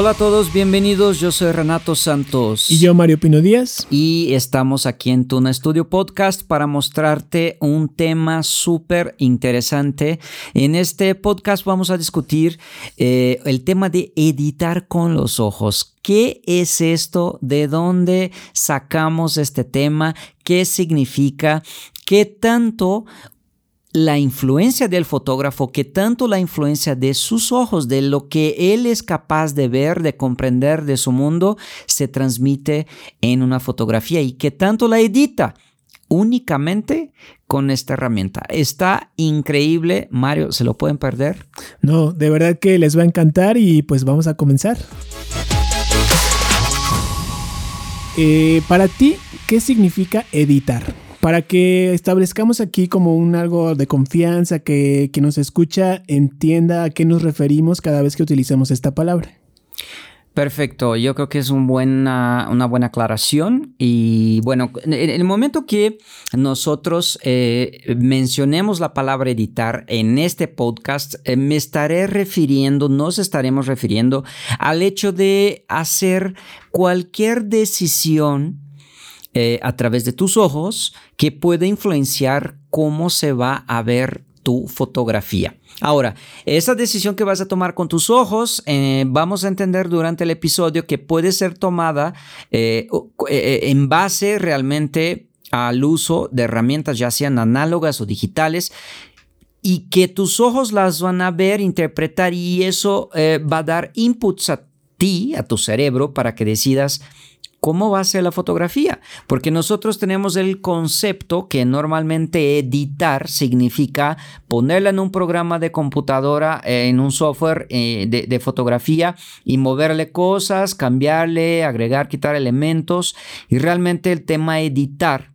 Hola a todos, bienvenidos. Yo soy Renato Santos. Y yo, Mario Pino Díaz. Y estamos aquí en Tuna Studio Podcast para mostrarte un tema súper interesante. En este podcast vamos a discutir eh, el tema de editar con los ojos. ¿Qué es esto? ¿De dónde sacamos este tema? ¿Qué significa? ¿Qué tanto la influencia del fotógrafo que tanto la influencia de sus ojos, de lo que él es capaz de ver, de comprender de su mundo, se transmite en una fotografía y que tanto la edita únicamente con esta herramienta. Está increíble, Mario, ¿se lo pueden perder? No, de verdad que les va a encantar y pues vamos a comenzar. Eh, para ti, ¿qué significa editar? Para que establezcamos aquí como un algo de confianza, que quien nos escucha entienda a qué nos referimos cada vez que utilizamos esta palabra. Perfecto, yo creo que es un buena, una buena aclaración y bueno, en el momento que nosotros eh, mencionemos la palabra editar en este podcast, eh, me estaré refiriendo, nos estaremos refiriendo al hecho de hacer cualquier decisión eh, a través de tus ojos que puede influenciar cómo se va a ver tu fotografía. Ahora, esa decisión que vas a tomar con tus ojos, eh, vamos a entender durante el episodio que puede ser tomada eh, en base realmente al uso de herramientas ya sean análogas o digitales y que tus ojos las van a ver, interpretar y eso va a dar inputs a ti, a tu cerebro, para que decidas cómo va a ser la fotografía, porque nosotros tenemos el concepto que normalmente editar significa ponerla en un programa de computadora, eh, en un software eh, de, de, fotografía y moverle cosas, cambiarle, agregar, quitar elementos. Y realmente el tema editar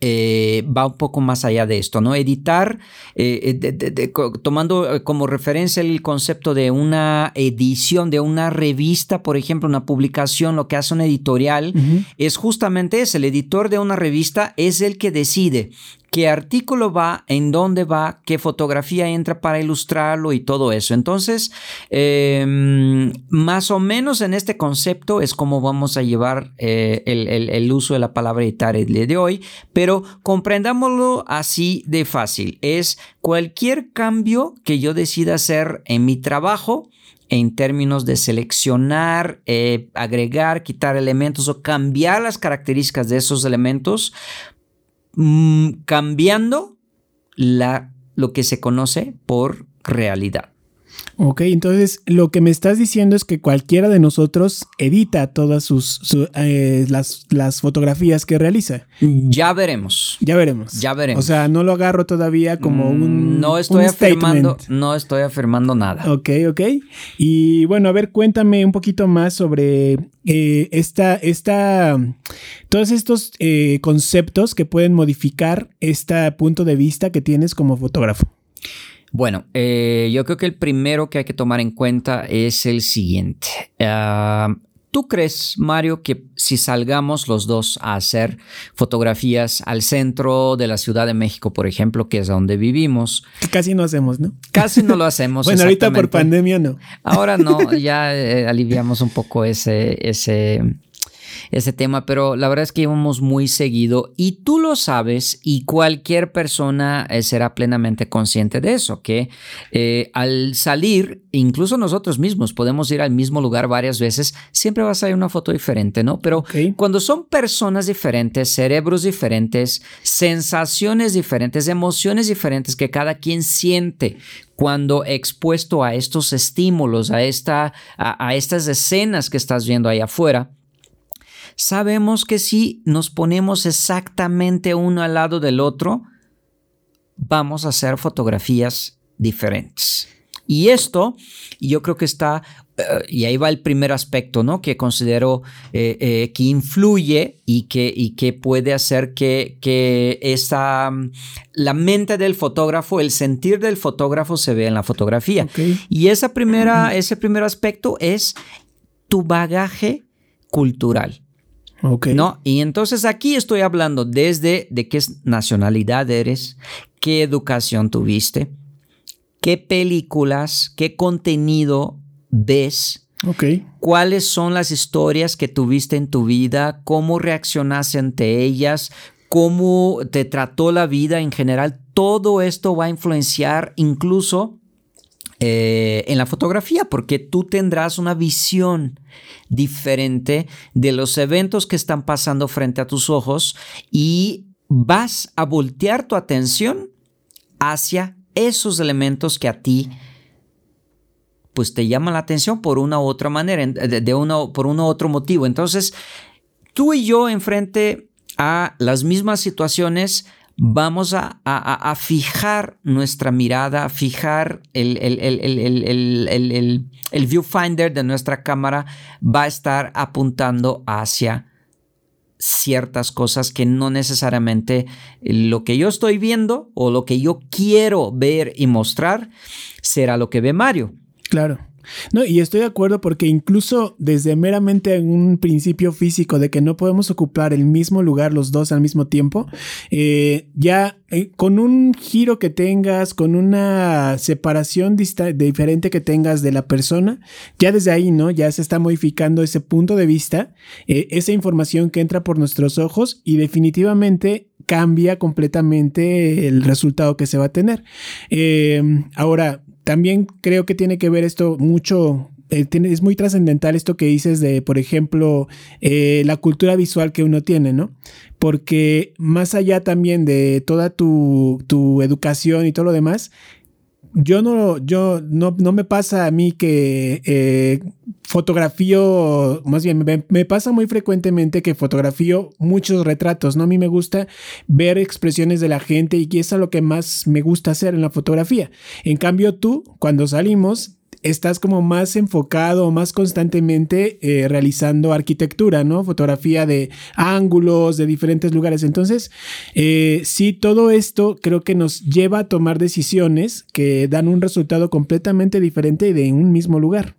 eh, va un poco más allá de esto, ¿no? Editar, eh, eh, tomando como referencia el concepto de una edición, de una revista, por ejemplo, una publicación, lo que hace un editorial, es justamente ese, el editor de una revista es el que decide qué artículo va, en dónde va, qué fotografía entra para ilustrarlo y todo eso. Entonces, em, más o menos en este concepto es como vamos a llevar eh, el, uso de la palabra editar el día de hoy, pero comprendámoslo así de fácil. Es cualquier cambio que yo decida hacer en mi trabajo en términos de seleccionar, eh, agregar, quitar elementos o cambiar las características de esos elementos cambiando la, lo que se conoce por realidad. Ok, entonces lo que me estás diciendo es que cualquiera de nosotros edita todas sus, eh, las, las, fotografías que realiza. Ya veremos. Ya veremos. Ya veremos. O sea, no lo agarro todavía como mm, un. No estoy afirmando. No estoy afirmando nada. Ok, ok. Y bueno, a ver, cuéntame un poquito más sobre eh, esta, esta, todos estos eh, conceptos que pueden modificar este punto de vista que tienes como fotógrafo. Bueno, eh, yo creo que el primero que hay que tomar en cuenta es el siguiente. Ah, ¿Tú crees, Mario, que si salgamos los dos a hacer fotografías al centro de la Ciudad de México, por ejemplo, que es donde vivimos? casi no hacemos, ¿no? Casi no lo hacemos. bueno, ahorita por pandemia no. Ahora no, ya eh, aliviamos un poco ese, ese, ese tema, pero la verdad es que íbamos muy seguido y tú lo sabes y cualquier persona eh, será plenamente consciente de eso, que eh, al salir, incluso nosotros mismos podemos ir al mismo lugar varias veces, siempre va a salir una foto diferente, ¿no? Pero cuando son personas diferentes, cerebros diferentes, sensaciones diferentes, emociones diferentes que cada quien siente cuando expuesto a estos estímulos, a, esta, a, a estas escenas que estás viendo ahí afuera, sabemos que si nos ponemos exactamente uno al lado del otro, vamos a hacer fotografías diferentes. Y esto, yo creo que está, eh, y ahí va el primer aspecto, ¿no? Que considero eh, eh, que influye y que, y que puede hacer que, que esa, la mente del fotógrafo, el sentir del fotógrafo se vea en la fotografía. Y esa primera, ese primer aspecto es tu bagaje cultural. ¿No? Y entonces aquí estoy hablando desde de qué nacionalidad eres, qué educación tuviste, qué películas, qué contenido ves, Ok. ¿Cuáles son las historias que tuviste en tu vida? ¿Cómo reaccionaste ante ellas? ¿Cómo te trató la vida en general? Todo esto va a influenciar incluso eh, en la fotografía, porque tú tendrás una visión diferente de los eventos que están pasando frente a tus ojos y vas a voltear tu atención hacia esos elementos que a ti pues te llaman la atención por una u otra manera, de, por uno u otro motivo. Entonces, tú y yo enfrente a las mismas situaciones, vamos a, fijar nuestra mirada, a fijar el, el, viewfinder de nuestra cámara, va a estar apuntando hacia ciertas cosas que no necesariamente lo que yo estoy viendo o lo que yo quiero ver y mostrar será lo que ve Mario. Claro. No, y estoy de acuerdo porque incluso desde meramente un principio físico de que no podemos ocupar el mismo lugar los dos al mismo tiempo, eh, ya eh, con un giro que tengas, con una separación diferente que tengas de la persona, ya desde ahí, ¿no? Ya se está modificando ese punto de vista, eh, esa información que entra por nuestros ojos y definitivamente cambia completamente el resultado que se va a tener. ahora, también creo que tiene que ver esto mucho eh, es muy trascendental esto que dices de, por ejemplo, eh, la cultura visual que uno tiene, ¿no? Porque más allá también de toda tu, tu educación y todo lo demás, yo no, yo no, no me pasa a mí que eh, fotografío, más bien me, pasa muy frecuentemente que fotografío muchos retratos, ¿no? A mí me gusta ver expresiones de la gente y que es lo que más me gusta hacer en la fotografía. En cambio tú, cuando salimos, estás como más enfocado, más constantemente eh, realizando arquitectura, ¿no? Fotografía de ángulos, de diferentes lugares. Entonces, eh, sí, todo esto creo que nos lleva a tomar decisiones que dan un resultado completamente diferente de un mismo lugar.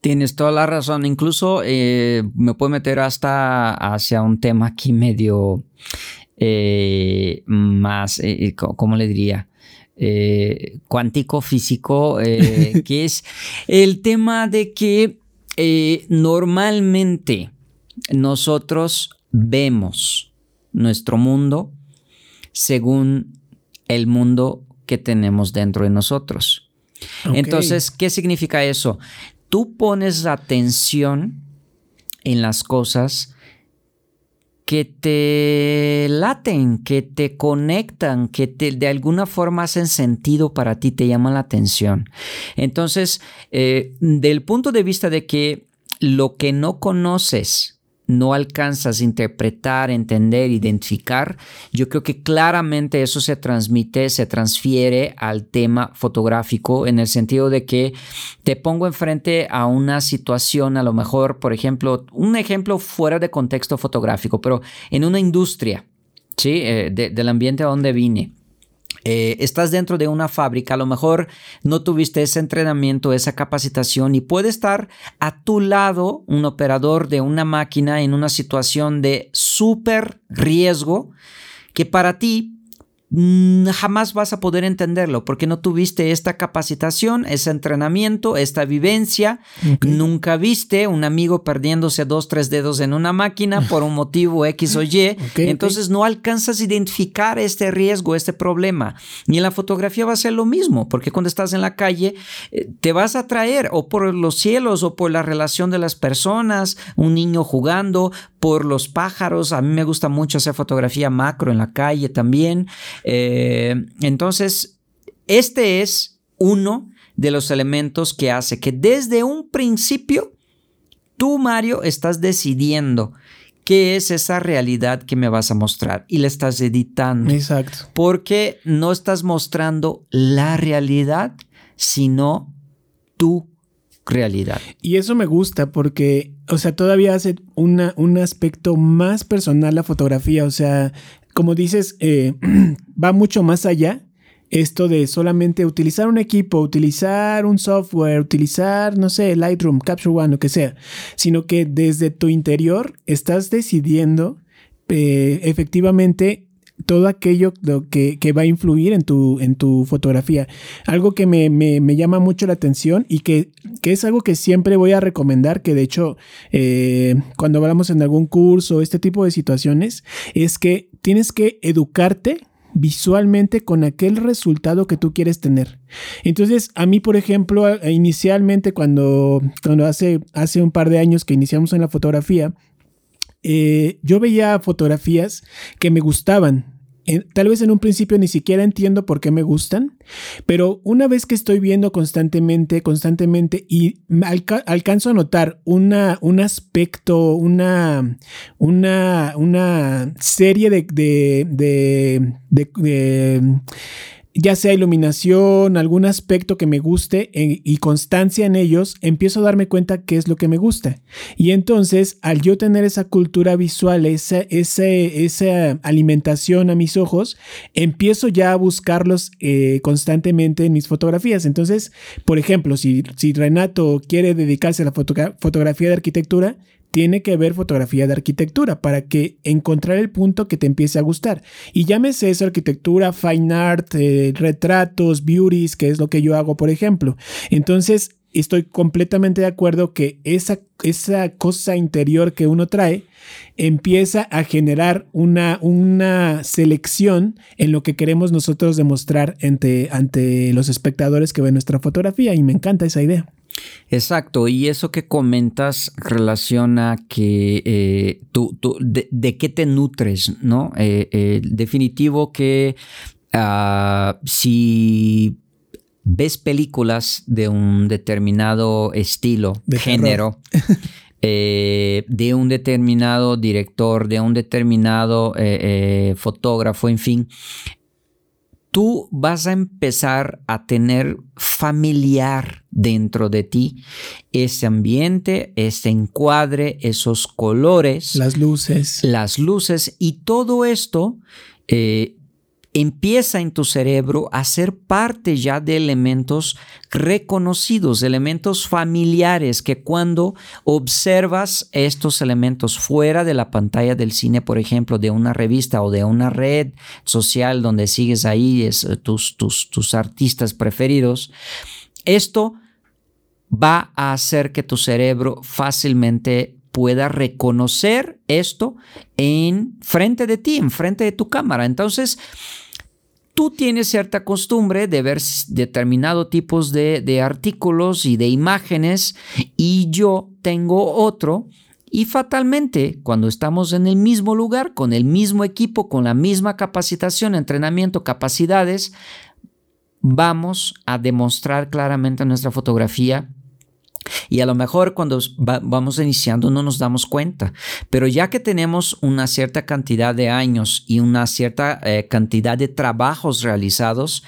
Tienes toda la razón. Incluso eh, me puedo meter hasta hacia un tema aquí medio más, ¿cómo le diría? Eh, cuántico físico, eh, que es el tema de que eh, normalmente nosotros vemos nuestro mundo según el mundo que tenemos dentro de nosotros. Entonces, ¿qué significa eso? Tú pones atención en las cosas que te laten, que te conectan, que te, de alguna forma hacen sentido para ti, te llaman la atención. Entonces, eh, del punto de vista de que lo que no conoces, no alcanzas a interpretar, entender, identificar, yo creo que claramente eso se transmite, se transfiere al tema fotográfico en el sentido de que te pongo enfrente a una situación, a lo mejor, por ejemplo, un ejemplo fuera de contexto fotográfico, pero en una industria, ¿sí? Eh, del ambiente a donde vine. Eh, estás dentro de una fábrica, a lo mejor no tuviste ese entrenamiento, esa capacitación y puede estar a tu lado un operador de una máquina en una situación de súper riesgo que para ti Mm, jamás vas a poder entenderlo porque no tuviste esta capacitación, ese entrenamiento, esta vivencia. Nunca viste un amigo perdiéndose dos, tres dedos en una máquina por un motivo X o Y. Entonces no alcanzas a identificar este riesgo, este problema. Y en la fotografía va a ser lo mismo, porque cuando estás en la calle eh, te vas a traer o por los cielos o por la relación de las personas, un niño jugando, por los pájaros. A mí me gusta mucho hacer fotografía macro en la calle también. Eh, entonces, este es uno de los elementos que hace que desde un principio tú, Mario, estás decidiendo qué es esa realidad que me vas a mostrar y le estás editando. Exacto. Porque no estás mostrando la realidad, sino tú realidad. Y eso me gusta porque, o sea, todavía hace una, un aspecto más personal la fotografía. O sea, como dices, eh, va mucho más allá esto de solamente utilizar un equipo, utilizar un software, utilizar, no sé, Lightroom, Capture One, lo que sea, sino que desde tu interior estás decidiendo eh, efectivamente todo aquello que, que, va a influir en tu, en tu fotografía. Algo que me, me, me llama mucho la atención y que, que, es algo que siempre voy a recomendar, que de hecho eh, cuando hablamos en algún curso, este tipo de situaciones, es que tienes que educarte visualmente con aquel resultado que tú quieres tener. Entonces, a mí, por ejemplo, inicialmente cuando, cuando hace, hace un par de años que iniciamos en la fotografía, eh, yo veía fotografías que me gustaban, tal vez en un principio ni siquiera entiendo por qué me gustan, pero una vez que estoy viendo constantemente, constantemente y alcanzo a notar un aspecto, una, una, una serie de ya sea iluminación, algún aspecto que me guste eh, y constancia en ellos, empiezo a darme cuenta qué es lo que me gusta. Y entonces, al yo tener esa cultura visual, esa, esa, alimentación a mis ojos, empiezo ya a buscarlos eh, constantemente en mis fotografías. Entonces, por ejemplo, si, si Renato quiere dedicarse a la fotografía de arquitectura, tiene que ver fotografía de arquitectura para que encontrar el punto que te empiece a gustar. Y llámese eso arquitectura, fine art, eh, retratos, beauties, que es lo que yo hago, por ejemplo. Entonces, estoy completamente de acuerdo que esa, esa cosa interior que uno trae empieza a generar una, una selección en lo que queremos nosotros demostrar ante, ante los espectadores que ven nuestra fotografía y me encanta esa idea. Exacto, y eso que comentas relaciona que eh, tú, de, qué te nutres, ¿no? Eh, eh, definitivo que ah, si ves películas de un determinado estilo, de género, de un determinado director, de un determinado fotógrafo, en fin, tú vas a empezar a tener familiar dentro de ti ese ambiente, ese encuadre, esos colores. Las luces. Las luces y todo esto eh, empieza en tu cerebro a ser parte ya de elementos reconocidos, elementos familiares, que cuando observas estos elementos fuera de la pantalla del cine, por ejemplo, de una revista o de una red social donde sigues ahí es, eh, tus, tus, tus artistas preferidos, esto va a hacer que tu cerebro fácilmente pueda reconocer esto en frente de ti, en frente de tu cámara. Entonces, tú tienes cierta costumbre de ver determinados tipos de, de artículos y de imágenes y yo tengo otro y fatalmente, cuando estamos en el mismo lugar, con el mismo equipo, con la misma capacitación, entrenamiento, capacidades, vamos a demostrar claramente en nuestra fotografía y a lo mejor cuando vamos iniciando no nos damos cuenta, pero ya que tenemos una cierta cantidad de años y una cierta eh, cantidad de trabajos realizados,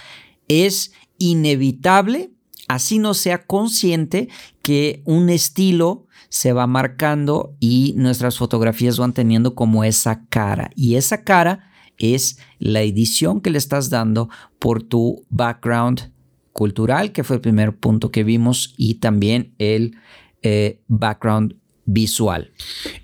es inevitable, así no sea consciente, que un estilo se va marcando y nuestras fotografías van teniendo como esa cara. Y esa cara es la edición que le estás dando por tu background cultural, que fue el primer punto que vimos, y también el eh, background visual.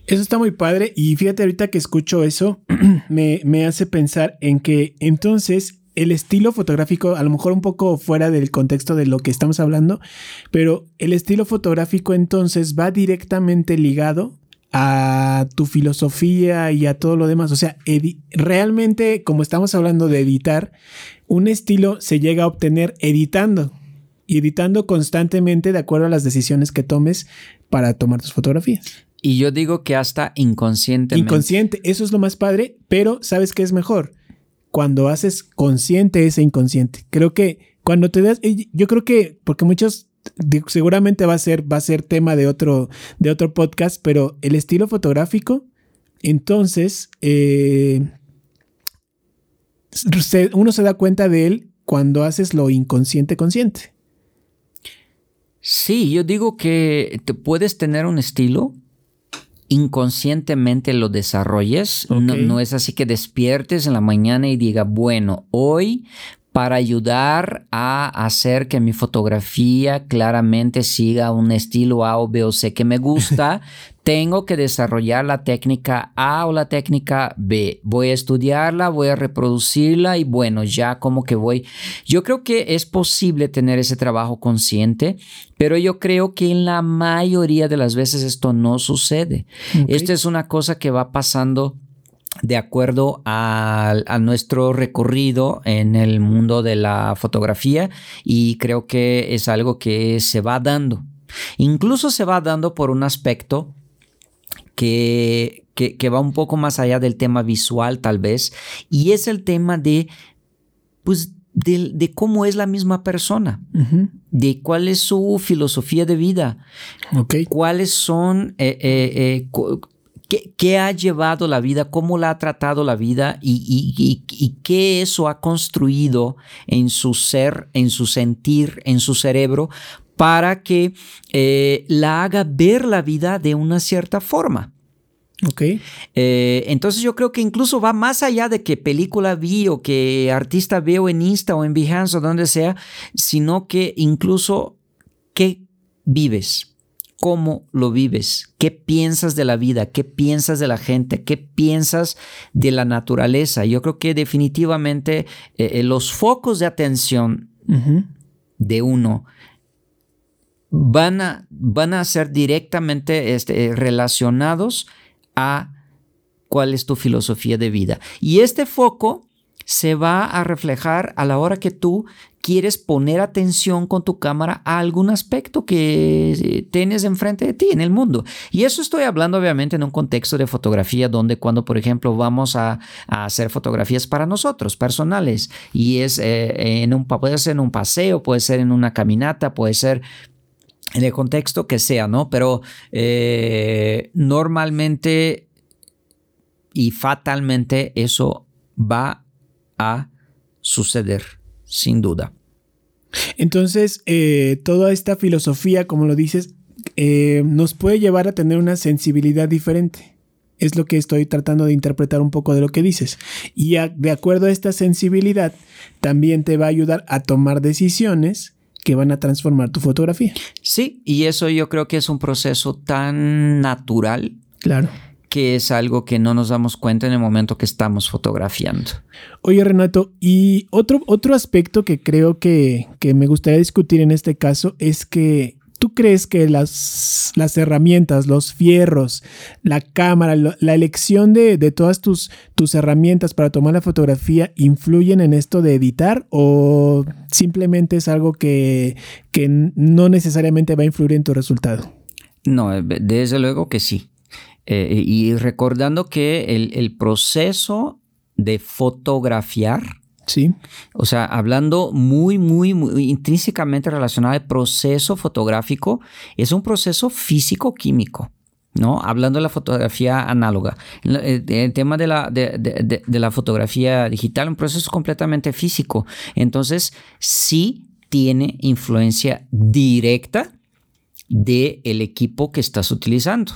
Eso está muy padre y fíjate ahorita que escucho eso, me, me hace pensar en que entonces el estilo fotográfico, a lo mejor un poco fuera del contexto de lo que estamos hablando, pero el estilo fotográfico entonces va directamente ligado a tu filosofía y a todo lo demás. O sea, realmente, como estamos hablando de editar, un estilo se llega a obtener editando y editando constantemente de acuerdo a las decisiones que tomes para tomar tus fotografías. Y yo digo que hasta inconscientemente. Inconsciente, eso es lo más padre, pero ¿sabes qué es mejor? Cuando haces consciente ese inconsciente. Creo que cuando te das, yo creo que, porque muchos, seguramente va a ser, va a ser tema de otro, de otro podcast, pero el estilo fotográfico, entonces, eh, uno se da cuenta de él cuando haces lo inconsciente consciente. Sí, yo digo que te puedes tener un estilo, inconscientemente lo desarrolles. No, no, es así que despiertes en la mañana y diga, bueno, hoy para ayudar a hacer que mi fotografía claramente siga un estilo A o B o C que me gusta, tengo que desarrollar la técnica A o la técnica B. Voy a estudiarla, voy a reproducirla y bueno, ya como que voy. Yo creo que es posible tener ese trabajo consciente, pero yo creo que en la mayoría de las veces esto no sucede. Esto es una cosa que va pasando de acuerdo a, nuestro recorrido en el mundo de la fotografía y creo que es algo que se va dando. Incluso se va dando por un aspecto que, que, va un poco más allá del tema visual tal vez, y es el tema de, pues, de, cómo es la misma persona, de cuál es su filosofía de vida, cuáles son, eh, eh, eh, qué, ha llevado la vida, cómo la ha tratado la vida y, y, qué eso ha construido en su ser, en su sentir, en su cerebro para que eh, la haga ver la vida de una cierta forma. Ok. Eh, entonces yo creo que incluso va más allá de que película vi o que artista veo en Insta o en Behance o donde sea, sino que incluso qué vives, cómo lo vives, qué piensas de la vida, qué piensas de la gente, qué piensas de la naturaleza. Yo creo que definitivamente eh, los focos de atención de uno van a, van a ser directamente este, relacionados a cuál es tu filosofía de vida. Y este foco se va a reflejar a la hora que tú quieres poner atención con tu cámara a algún aspecto que tienes enfrente de ti en el mundo. Y eso estoy hablando obviamente en un contexto de fotografía donde cuando, por ejemplo, vamos a, hacer fotografías para nosotros, personales, y es eh, en un, puede ser en un paseo, puede ser en una caminata, puede ser en el contexto que sea, ¿no? Pero eh, normalmente y fatalmente eso va a suceder, sin duda. Entonces, eh, toda esta filosofía, como lo dices, eh, nos puede llevar a tener una sensibilidad diferente. Es lo que estoy tratando de interpretar un poco de lo que dices. Y de acuerdo a esta sensibilidad, también te va a ayudar a tomar decisiones que van a transformar tu fotografía. Sí, y eso yo creo que es un proceso tan natural. Claro. Que es algo que no nos damos cuenta en el momento que estamos fotografiando. Oye, Renato, y otro, otro aspecto que creo que, que me gustaría discutir en este caso es que ¿Tú crees que las, las herramientas, los fierros, la cámara, la elección de, todas tus, tus herramientas para tomar la fotografía influyen en esto de editar o simplemente es algo que, no necesariamente va a influir en tu resultado? No, eh, desde luego que sí. Eh, y recordando que el, el proceso de fotografiar Sí. O sea, hablando muy, muy, muy intrínsecamente relacionado al proceso fotográfico, es un proceso físico-químico. ¿no? Hablando de la fotografía análoga. El, el tema de la, de, de, de, la fotografía digital, un proceso completamente físico. Entonces, sí tiene influencia directa del el equipo que estás utilizando.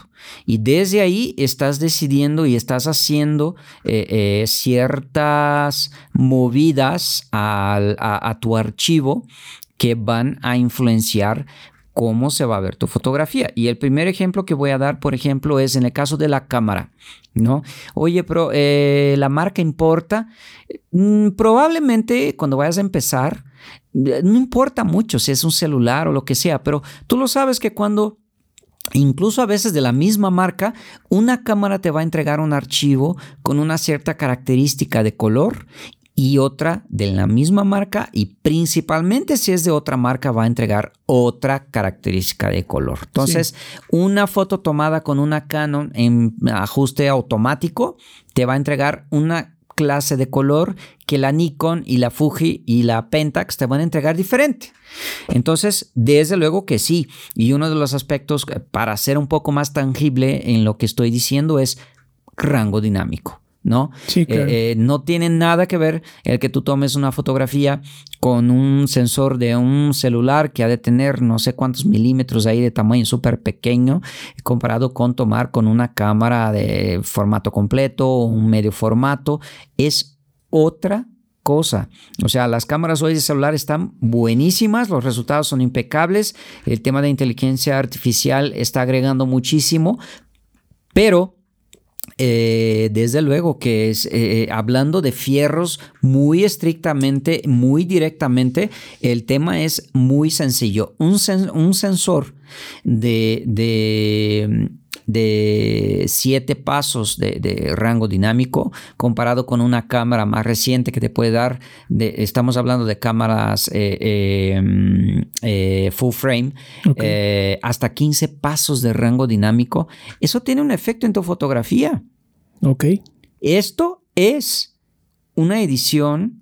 Y desde ahí estás decidiendo y estás haciendo eh, eh, ciertas movidas a, tu archivo que van a influenciar cómo se va a ver tu fotografía. Y el primer ejemplo que voy a dar, por ejemplo, es en el caso de la cámara, ¿no? Oye, pero eh, la marca importa. Mm, probablemente cuando vayas a empezar, no importa mucho si es un celular o lo que sea, pero tú lo sabes que cuando Incluso a veces de la misma marca, una cámara te va a entregar un archivo con una cierta característica de color y otra de la misma marca y principalmente si es de otra marca va a entregar otra característica de color. Entonces, una foto tomada con una Canon en ajuste automático te va a entregar una clase de color que la Nikon y la Fuji y la Pentax te van a entregar diferente. Entonces, desde luego que sí. Y uno de los aspectos para ser un poco más tangible en lo que estoy diciendo es rango dinámico. ¿No? Sí, eh, eh, no tiene nada que ver el que tú tomes una fotografía con un sensor de un celular que ha de tener no sé cuántos milímetros ahí de tamaño súper pequeño comparado con tomar con una cámara de formato completo o un medio formato. Es otra cosa. O sea, las cámaras hoy de celular están buenísimas, los resultados son impecables, el tema de inteligencia artificial está agregando muchísimo, Pero eh, desde luego que es eh, hablando de fierros muy estrictamente, muy directamente, el tema es muy sencillo. Un, un sensor de, de de siete pasos de, rango dinámico comparado con una cámara más reciente que te puede dar, de, estamos hablando de cámaras eh, em, eh, full frame, eh, hasta 15 pasos de rango dinámico. Eso tiene un efecto en tu fotografía. Ok. Esto es una edición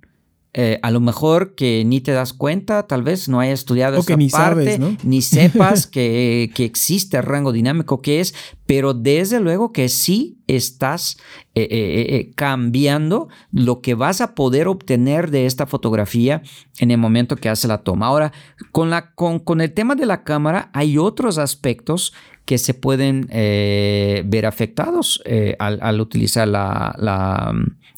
eh, a lo mejor que ni te das cuenta, tal vez no hayas estudiado esta ni parte, ¿no? ni sepas que, que, existe el rango dinámico que es, pero desde luego que sí estás eh, eh, cambiando lo que vas a poder obtener de esta fotografía en el momento que hace la toma. Ahora, con, la, con, con el tema de la cámara hay otros aspectos que se pueden ver afectados al, utilizar la, la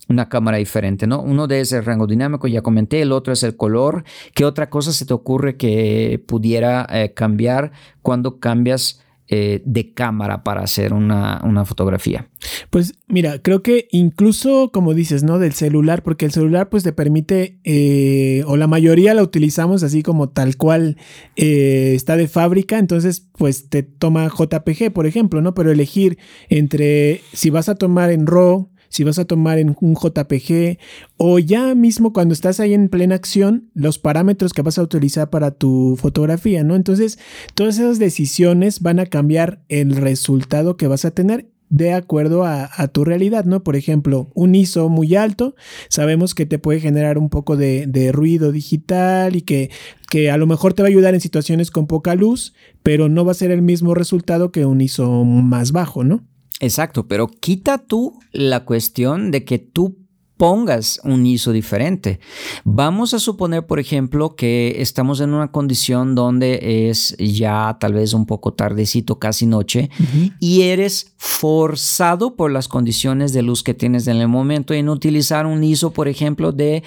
una cámara diferente, ¿no? Uno de ese rango dinámico, ya comenté, el otro es el color. ¿Qué otra cosa se te ocurre que pudiera eh, cambiar cuando cambias eh, de cámara para hacer una, fotografía? Pues mira, creo que incluso como dices, ¿no? Del celular, porque el celular pues te permite, eh, o la mayoría la utilizamos así como tal cual está de fábrica, entonces pues te toma JPG, por ejemplo, ¿no? Pero elegir entre si vas a tomar en RAW, si vas a tomar en un JPG o ya mismo cuando estás ahí en plena acción, los parámetros que vas a utilizar para tu fotografía, ¿no? Entonces, todas esas decisiones van a cambiar el resultado que vas a tener de acuerdo a, tu realidad, ¿no? Por ejemplo, un ISO muy alto, sabemos que te puede generar un poco de, de, ruido digital y que, que a lo mejor te va a ayudar en situaciones con poca luz, pero no va a ser el mismo resultado que un ISO más bajo, ¿no? Exacto, pero quita tú la cuestión de que tú pongas un ISO diferente. Vamos a suponer, por ejemplo, que estamos en una condición donde es ya tal vez un poco tardecito, casi noche, y eres forzado por las condiciones de luz que tienes en el momento en utilizar un ISO, por ejemplo, de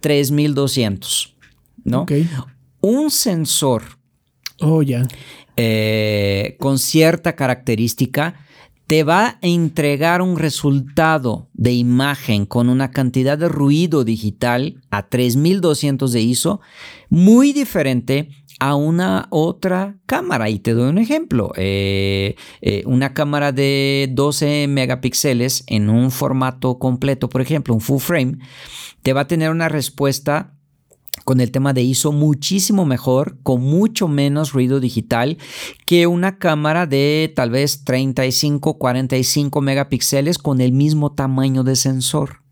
3200, ¿no? Un sensor. Oh, ya. Eh, con cierta característica te va a entregar un resultado de imagen con una cantidad de ruido digital a 3200 de ISO muy diferente a una otra cámara. Y te doy un ejemplo. Eh, eh, una cámara de 12 megapíxeles en un formato completo, por ejemplo, un full frame, te va a tener una respuesta con el tema de ISO muchísimo mejor, con mucho menos ruido digital que una cámara de tal vez 35, 45 megapíxeles con el mismo tamaño de sensor.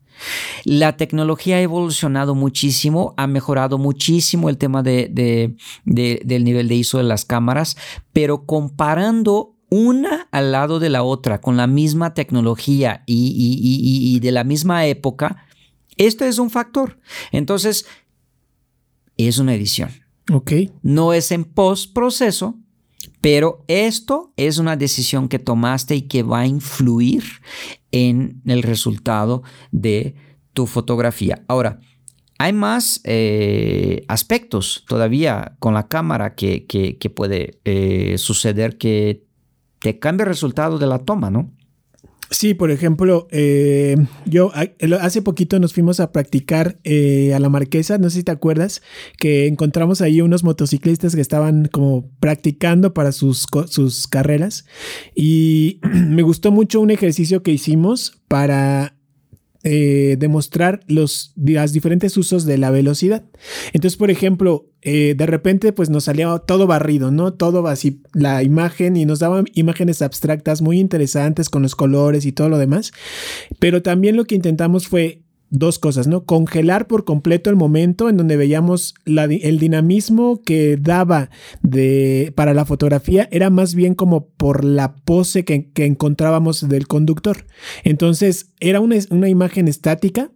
La tecnología ha evolucionado muchísimo, ha mejorado muchísimo el tema de, del nivel de ISO de las cámaras, pero comparando una al lado de la otra con la misma tecnología y, y de la misma época, esto es un factor. Entonces, es una edición. Ok. No es en post proceso, pero esto es una decisión que tomaste y que va a influir en el resultado de tu fotografía. Ahora, hay más eh, aspectos todavía con la cámara que, puede eh, suceder que te cambie el resultado de la toma, ¿no? Sí, por ejemplo, eh, yo hace poquito nos fuimos a practicar eh, a la Marquesa, no sé si te acuerdas, que encontramos ahí unos motociclistas que estaban como practicando para sus, sus carreras. Y me gustó mucho un ejercicio que hicimos para eh, demostrar los, diferentes usos de la velocidad. Entonces, por ejemplo, eh, de repente pues nos salía todo barrido, ¿no? Todo así, la imagen y nos daban imágenes abstractas muy interesantes con los colores y todo lo demás. Pero también lo que intentamos fue dos cosas, ¿no? Congelar por completo el momento en donde veíamos el dinamismo que daba de, para la fotografía era más bien como por la pose que, encontrábamos del conductor. Entonces era una, una imagen estática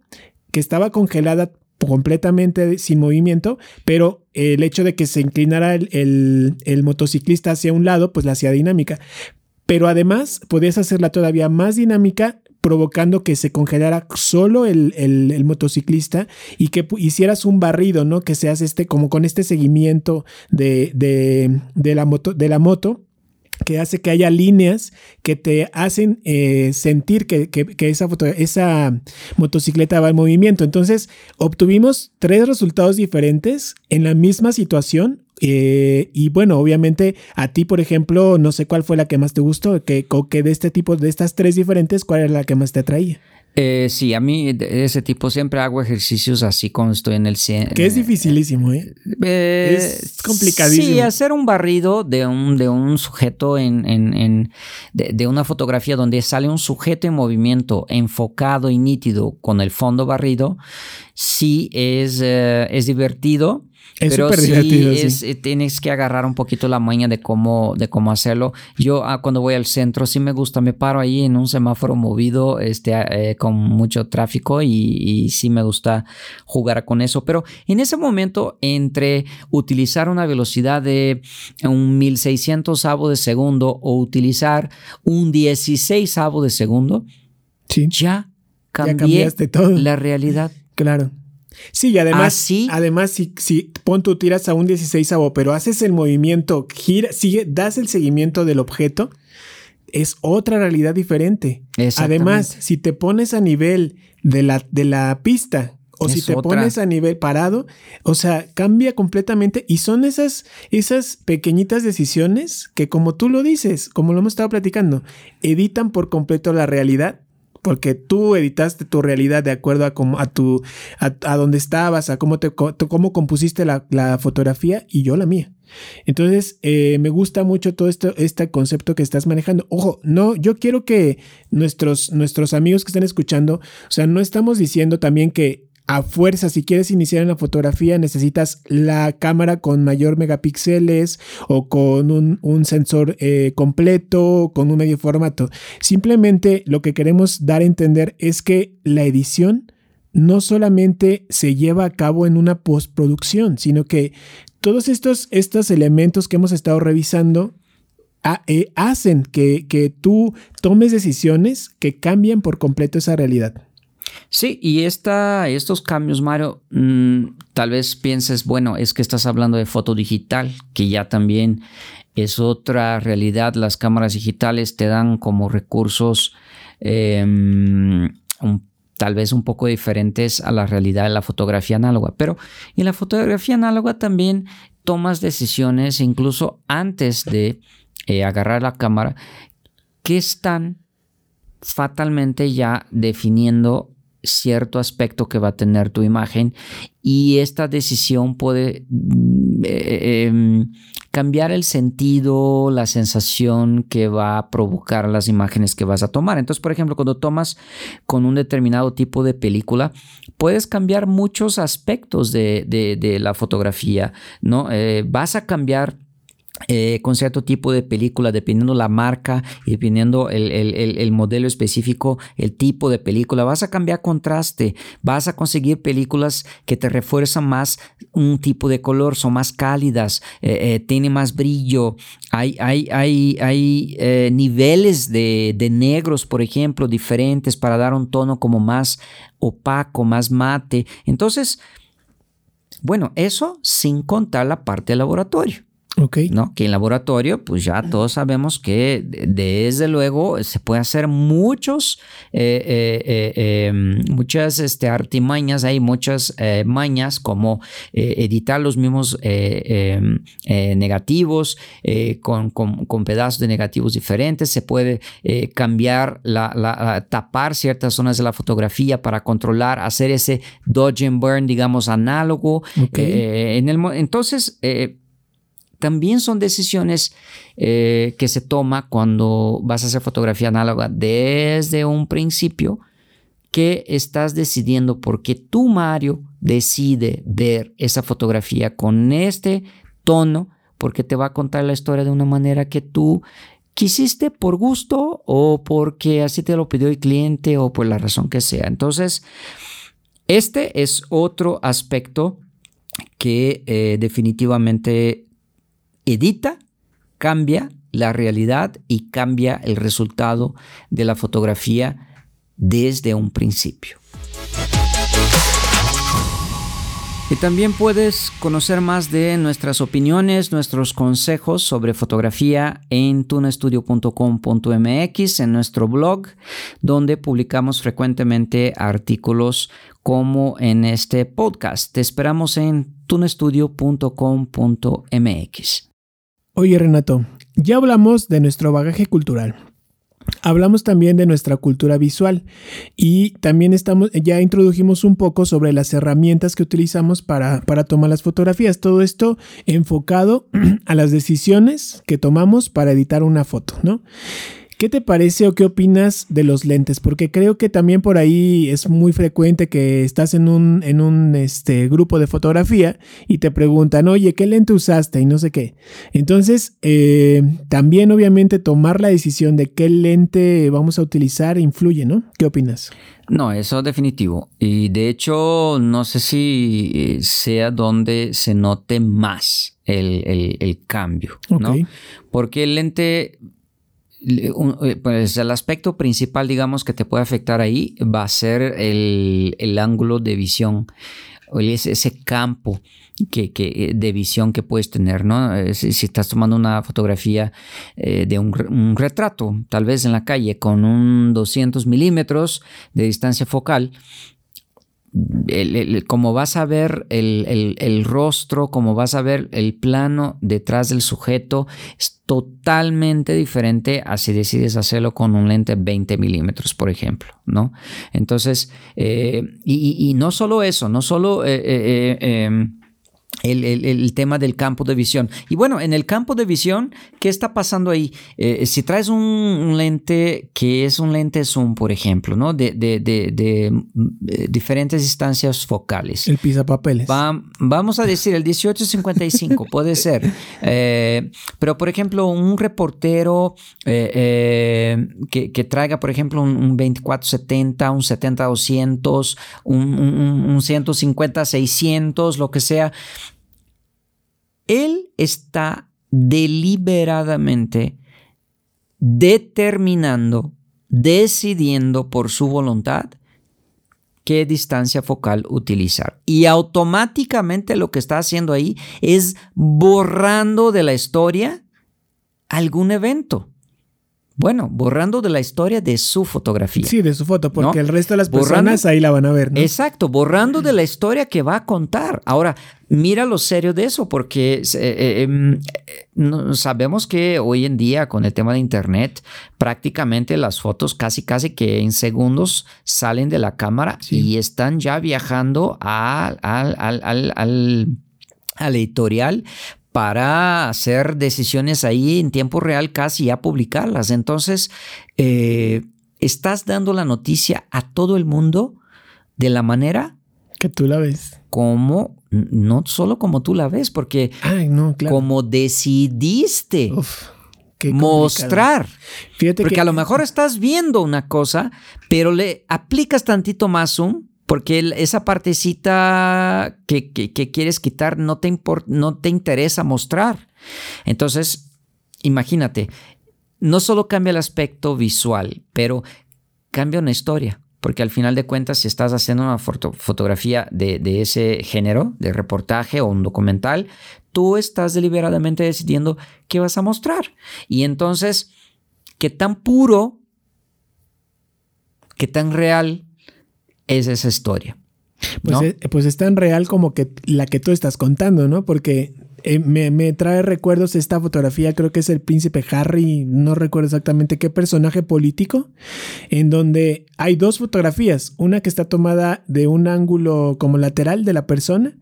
que estaba congelada completamente sin movimiento, pero el hecho de que se inclinara el, el, motociclista hacia un lado, pues la hacía dinámica. Pero además podías hacerla todavía más dinámica provocando que se congelara solo el, motociclista y que hicieras un barrido, ¿no? Que seas este, como con este seguimiento de, de, la, moto, de la moto que hace que haya líneas que te hacen eh, sentir que, esa, foto, esa motocicleta va en movimiento. Entonces, obtuvimos tres resultados diferentes en la misma situación. Eh, y bueno, obviamente a ti, por ejemplo, no sé cuál fue la que más te gustó, que, que de este tipo, de estas tres diferentes, cuál era la que más te atraía. Eh, sí, a mí de ese tipo siempre hago ejercicios así cuando estoy en el cine. Que es dificilísimo, ¿eh? ¿eh? es complicadísimo. Sí, hacer un barrido de un, de un sujeto en, en, de, una fotografía donde sale un sujeto en movimiento enfocado y nítido con el fondo barrido, sí es, eh, es divertido es pero sí, es, eh, tienes que agarrar un poquito la maña de cómo, de cómo hacerlo. Yo ah, cuando voy al centro sí me gusta, me paro ahí en un semáforo movido este, eh, con mucho tráfico y, y, sí me gusta jugar con eso. Pero en ese momento, entre utilizar una velocidad de un 1600 avo de segundo o utilizar un 16 avo de segundo, ya cambié la realidad. Claro. Sí, y además, además si, si pon tú tiras a un 16 pero haces el movimiento, gira, sigue, das el seguimiento del objeto, es otra realidad diferente. Además, si te pones a nivel de la, de la pista o si te pones a nivel parado, o sea, cambia completamente y son esas, esas pequeñitas decisiones que como tú lo dices, como lo hemos estado platicando, editan por completo la realidad porque tú editaste tu realidad de acuerdo a, cómo, a, tu, a, dónde estabas, a cómo, te, cómo compusiste la, fotografía y yo la mía. Entonces, eh, me gusta mucho todo esto, este concepto que estás manejando. Ojo, no, yo quiero que nuestros, nuestros amigos que están escuchando, o sea, no estamos diciendo también que a fuerza, si quieres iniciar en la fotografía, necesitas la cámara con mayor megapíxeles o con un, sensor eh, completo, con un medio formato. Simplemente lo que queremos dar a entender es que la edición no solamente se lleva a cabo en una postproducción, sino que todos estos, estos elementos que hemos estado revisando eh, hacen que, que tú tomes decisiones que cambian por completo esa realidad. Sí, y esta, estos cambios, Mario, mm, tal vez pienses, bueno, es que estás hablando de foto digital, que ya también es otra realidad. Las cámaras digitales te dan como recursos em, tal vez un poco diferentes a la realidad de la fotografía análoga, pero en la fotografía análoga también tomas decisiones incluso antes de eh, agarrar la cámara que están fatalmente ya definiendo cierto aspecto que va a tener tu imagen y esta decisión puede mm, eh, em, cambiar el sentido, la sensación que va a provocar las imágenes que vas a tomar. Entonces, por ejemplo, cuando tomas con un determinado tipo de película, puedes cambiar muchos aspectos de, la fotografía, ¿no? Eh, vas a cambiar eh, con cierto tipo de película, dependiendo la marca y dependiendo el, modelo específico, el tipo de película, vas a cambiar contraste, vas a conseguir películas que te refuerzan más un tipo de color, son más cálidas, eh, eh, tiene más brillo, hay, hay, hay, hay niveles de, de negros, por ejemplo, diferentes para dar un tono como más opaco, más mate. Entonces, bueno, eso sin contar la parte del laboratorio. ¿No? Que en laboratorio, pues ya todos sabemos que desde luego se puede hacer muchos, eh, eh, eh, em, muchas este, artimañas, hay muchas mañas como editar los mismos em, negativos con, con, pedazos de negativos diferentes, se puede cambiar, la, tapar ciertas zonas de la fotografía para controlar, hacer ese dodge and burn, digamos, análogo. en el, entonces, también son decisiones eh, que se toma cuando vas a hacer fotografía análoga desde un principio que estás decidiendo porque tú, Mario, decide ver esa fotografía con este tono porque te va a contar la historia de una manera que tú quisiste por gusto o porque así te lo pidió el cliente o por la razón que sea. Entonces, este es otro aspecto que eh, definitivamente edita, cambia la realidad y cambia el resultado de la fotografía desde un principio. Y también puedes conocer más de nuestras opiniones, nuestros consejos sobre fotografía en tunestudio.com.mx, en nuestro blog, donde publicamos frecuentemente artículos como en este podcast. Te esperamos en tunestudio.com.mx. Oye Renato, ya hablamos de nuestro bagaje cultural. Hablamos también de nuestra cultura visual y también estamos, ya introdujimos un poco sobre las herramientas que utilizamos para, para tomar las fotografías. Todo esto enfocado a las decisiones que tomamos para editar una foto, ¿no? ¿Qué te parece o qué opinas de los lentes? Porque creo que también por ahí es muy frecuente que estás en un, en un este, grupo de fotografía y te preguntan, oye, ¿qué lente usaste? Y no sé qué. Entonces, eh, también obviamente tomar la decisión de qué lente vamos a utilizar influye, ¿no? ¿Qué opinas? No, eso definitivo. Y de hecho, no sé si eh, sea donde se note más el, cambio, ¿no? Porque el lente pues el aspecto principal, digamos, que te puede afectar ahí va a ser el, ángulo de visión, ese, ese campo que, que, de visión que puedes tener, ¿no? Eh, si, estás tomando una fotografía eh, de un, un, retrato, tal vez en la calle, con un 200 milímetros de distancia focal, como vas a ver el, rostro, como vas a ver el plano detrás del sujeto, es totalmente diferente a si decides hacerlo con un lente 20 milímetros, por ejemplo, ¿no? Entonces, eh, y, no solo eso, no solo... Eh, eh, em, el, tema del campo de visión. Y bueno, en el campo de visión, ¿qué está pasando ahí? Eh, si traes un, lente que es un lente zoom, por ejemplo, ¿no? De, de, de, de eh, diferentes distancias focales. El pisapapeles. Va, vamos a decir, el 1855 puede ser. Eh, pero, por ejemplo, un reportero que, que, traiga, por ejemplo, un, un 2470, un 70-200, un, un, un 150-600, lo que sea él está deliberadamente determinando, decidiendo por su voluntad qué distancia focal utilizar. Y automáticamente lo que está haciendo ahí es borrando de la historia algún evento. Bueno, borrando de la historia de su fotografía. Sí, de su foto, porque el resto de las personas ahí la van a ver. Exacto, borrando de la historia que va a contar. Ahora, mira lo serio de eso, porque eh, eh, em, sabemos que hoy en día con el tema de Internet, prácticamente las fotos casi, casi que en segundos salen de la cámara y están ya viajando al, al, al, al editorial para hacer decisiones ahí en tiempo real, casi ya publicarlas. Entonces, eh, estás dando la noticia a todo el mundo de la manera que tú la ves. Como, no solo como tú la ves, porque como decidiste mostrar. Fíjate porque a lo mejor estás viendo una cosa, pero le aplicas tantito más zoom porque esa partecita que, quieres quitar no te, no te interesa mostrar. Entonces, imagínate, no solo cambia el aspecto visual, pero cambia una historia. Porque al final de cuentas, si estás haciendo una fotografía de, de, ese género, de reportaje o un documental, tú estás deliberadamente decidiendo qué vas a mostrar. Y entonces, qué tan puro, qué tan real es esa historia. Pues, es, pues es tan real como que la que tú estás contando, ¿no? Porque eh, me, trae recuerdos esta fotografía, creo que es el príncipe Harry, no recuerdo exactamente qué personaje político, en donde hay dos fotografías, una que está tomada de un ángulo como lateral de la persona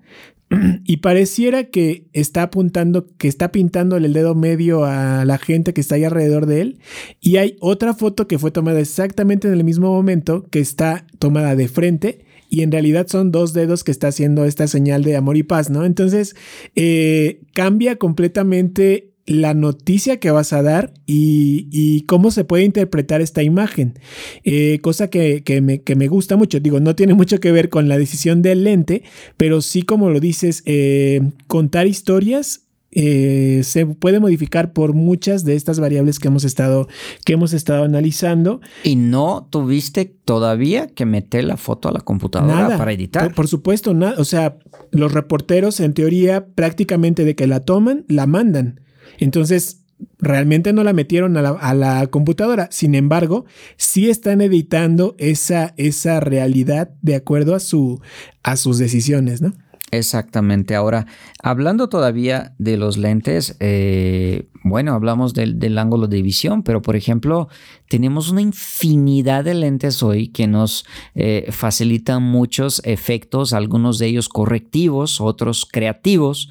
y pareciera que está apuntando, que está pintando el dedo medio a la gente que está ahí alrededor de él. Y hay otra foto que fue tomada exactamente en el mismo momento, que está tomada de frente. Y en realidad son dos dedos que está haciendo esta señal de amor y paz, ¿no? Entonces eh, cambia completamente la noticia que vas a dar y, cómo se puede interpretar esta imagen. Eh, cosa que, me, gusta mucho. Digo, no tiene mucho que ver con la decisión del lente, pero sí, como lo dices, eh, contar historias eh, se puede modificar por muchas de estas variables que hemos estado, que hemos estado analizando. Y no tuviste todavía que meter la foto a la computadora para editar. Por, supuesto, nada. O sea, los reporteros en teoría prácticamente de que la toman, la mandan. Entonces, realmente no la metieron a la, a la, computadora. Sin embargo, sí están editando esa, esa realidad de acuerdo a, su, a sus decisiones, ¿no? Exactamente. Ahora, hablando todavía de los lentes, eh, bueno, hablamos del, ángulo de visión, pero por ejemplo, tenemos una infinidad de lentes hoy que nos eh, facilitan muchos efectos, algunos de ellos correctivos, otros creativos,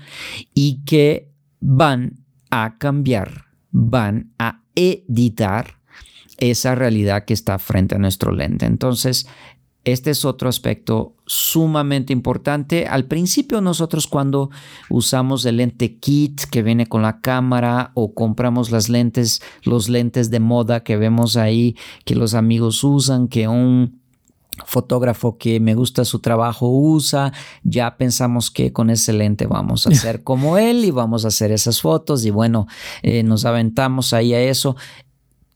y que van a cambiar, van a editar esa realidad que está frente a nuestro lente. Entonces, este es otro aspecto sumamente importante. Al principio nosotros cuando usamos el lente kit que viene con la cámara o compramos las lentes, los lentes de moda que vemos ahí que los amigos usan, que un fotógrafo que me gusta su trabajo usa, ya pensamos que con ese lente vamos a ser como él y vamos a hacer esas fotos y bueno, eh, nos aventamos ahí a eso.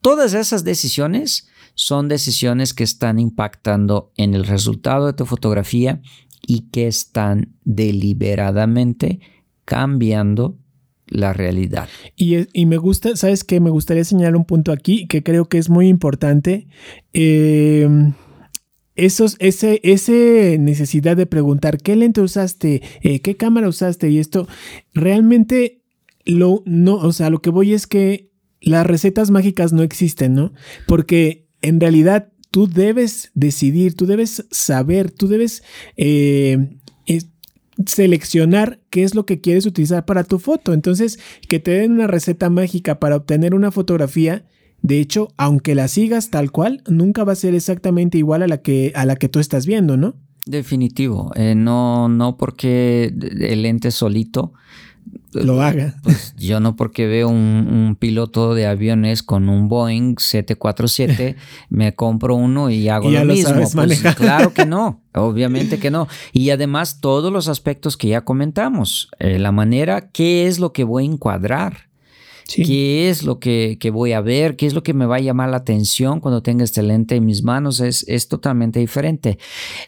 Todas esas decisiones son decisiones que están impactando en el resultado de tu fotografía y que están deliberadamente cambiando la realidad. Y, me gusta, ¿sabes qué? Me gustaría señalar un punto aquí que creo que es muy importante. Em, esos, ese, ese necesidad de preguntar qué lente usaste, eh, qué cámara usaste y esto, realmente lo, no, o sea, lo que voy es que las recetas mágicas no existen, ¿no? Porque en realidad tú debes decidir, tú debes saber, tú debes eh, seleccionar qué es lo que quieres utilizar para tu foto. Entonces, que te den una receta mágica para obtener una fotografía, de hecho, aunque la sigas tal cual, nunca va a ser exactamente igual a la que, a la que tú estás viendo, ¿no? Definitivo. Eh, no, no porque el lente solito lo haga. Pues yo no porque veo un, piloto de aviones con un Boeing 747, me compro uno y hago lo, mismo. Pues, claro que no, obviamente que no. Y además todos los aspectos que ya comentamos, eh, la manera, qué es lo que voy a encuadrar qué es lo que, voy a ver, qué es lo que me va a llamar la atención cuando tenga este lente en mis manos, es, es totalmente diferente.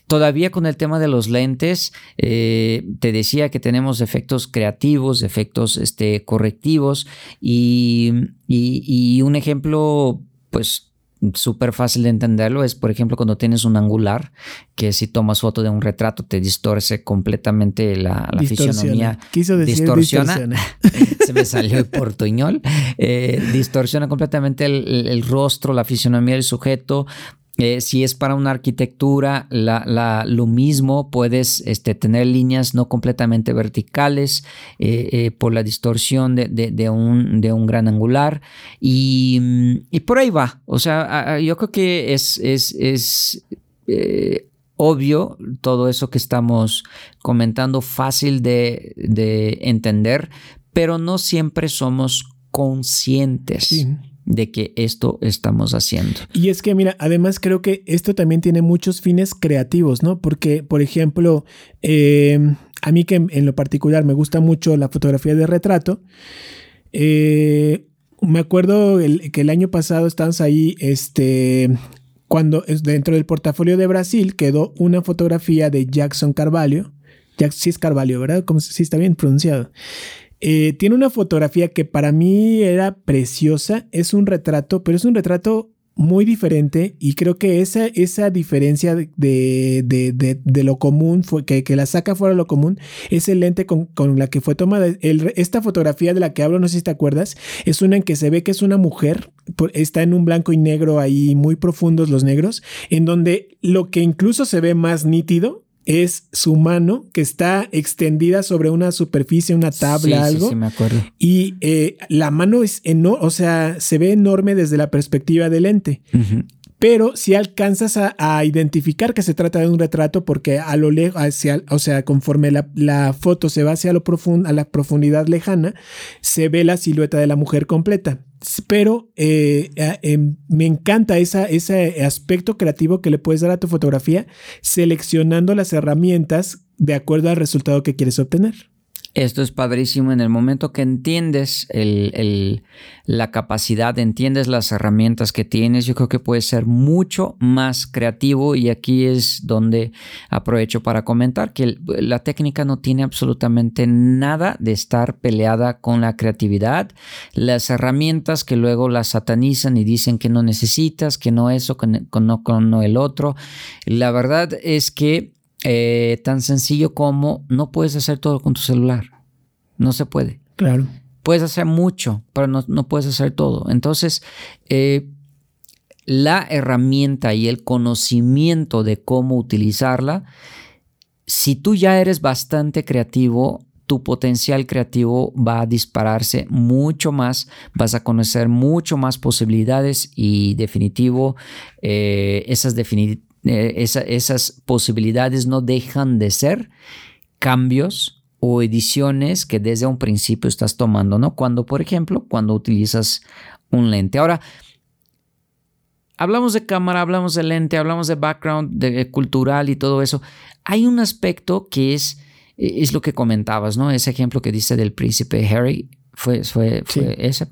Todavía con el tema de los lentes, eh, te decía que tenemos efectos creativos, efectos este, correctivos y, y un ejemplo, pues súper fácil de entenderlo es, por ejemplo, cuando tienes un angular, que si tomas foto de un retrato te distorce completamente la, la fisionomía. Quiso decir distorsiona. Se me salió el portuñol. Eh, distorsiona completamente el, rostro, la fisionomía del sujeto. Eh, si es para una arquitectura, lo mismo, puedes este, tener líneas no completamente verticales eh, eh, por la distorsión de, un, de, un, gran angular y, por ahí va. O sea, yo creo que es, obvio todo eso que estamos comentando, fácil de, de entender, pero no siempre somos conscientes. De que esto estamos haciendo. Y es que, mira, además creo que esto también tiene muchos fines creativos, ¿no? Porque, por ejemplo, em, a mí que en, lo particular me gusta mucho la fotografía de retrato, eh, me acuerdo que el año pasado estábamos ahí, este, cuando dentro del portafolio de Brasil quedó una fotografía de Jackson Carvalho. Jack, sí es Carvalho, ¿verdad? Como si está bien pronunciado. Eh, tiene una fotografía que para mí era preciosa. Es un retrato, pero es un retrato muy diferente y creo que esa, esa diferencia de, de, lo común, fue, que, que, la saca fuera de lo común, es el lente con, la que fue tomada. esta fotografía de la que hablo, no sé si te acuerdas, es una en que se ve que es una mujer, está en un blanco y negro ahí muy profundos los negros, en donde lo que incluso se ve más nítido es su mano que está extendida sobre una superficie, una tabla, algo. Sí, sí, me acuerdo. Y eh, la mano es enorme, o sea, se ve enorme desde la perspectiva del lente. Pero si alcanzas a, identificar que se trata de un retrato, porque a lo lejos, o sea, conforme la, foto se va hacia lo profundo, a la profundidad lejana, se ve la silueta de la mujer completa pero eh, em, me encanta ese aspecto creativo que le puedes dar a tu fotografía seleccionando las herramientas de acuerdo al resultado que quieres obtener. Esto es padrísimo en el momento que entiendes la capacidad, entiendes las herramientas que tienes, yo creo que puedes ser mucho más creativo y aquí es donde aprovecho para comentar que la técnica no tiene absolutamente nada de estar peleada con la creatividad, las herramientas que luego las satanizan y dicen que no necesitas, que no eso, que no, con no el otro. La verdad es que eh, tan sencillo como no puedes hacer todo con tu celular. No se puede. Claro. Puedes hacer mucho, pero no, puedes hacer todo. Entonces, eh, la herramienta y el conocimiento de cómo utilizarla, si tú ya eres bastante creativo, tu potencial creativo va a dispararse mucho más, vas a conocer mucho más posibilidades y definitivo, eh, esas definitivas eh, esas posibilidades no dejan de ser cambios o ediciones que desde un principio estás tomando, ¿no? Cuando, por ejemplo, cuando utilizas un lente. Ahora, hablamos de cámara, hablamos de lente, hablamos de background de, cultural y todo eso. Hay un aspecto que es, es lo que comentabas, ¿no? Ese ejemplo que dice del príncipe Harry fue, fue, ese.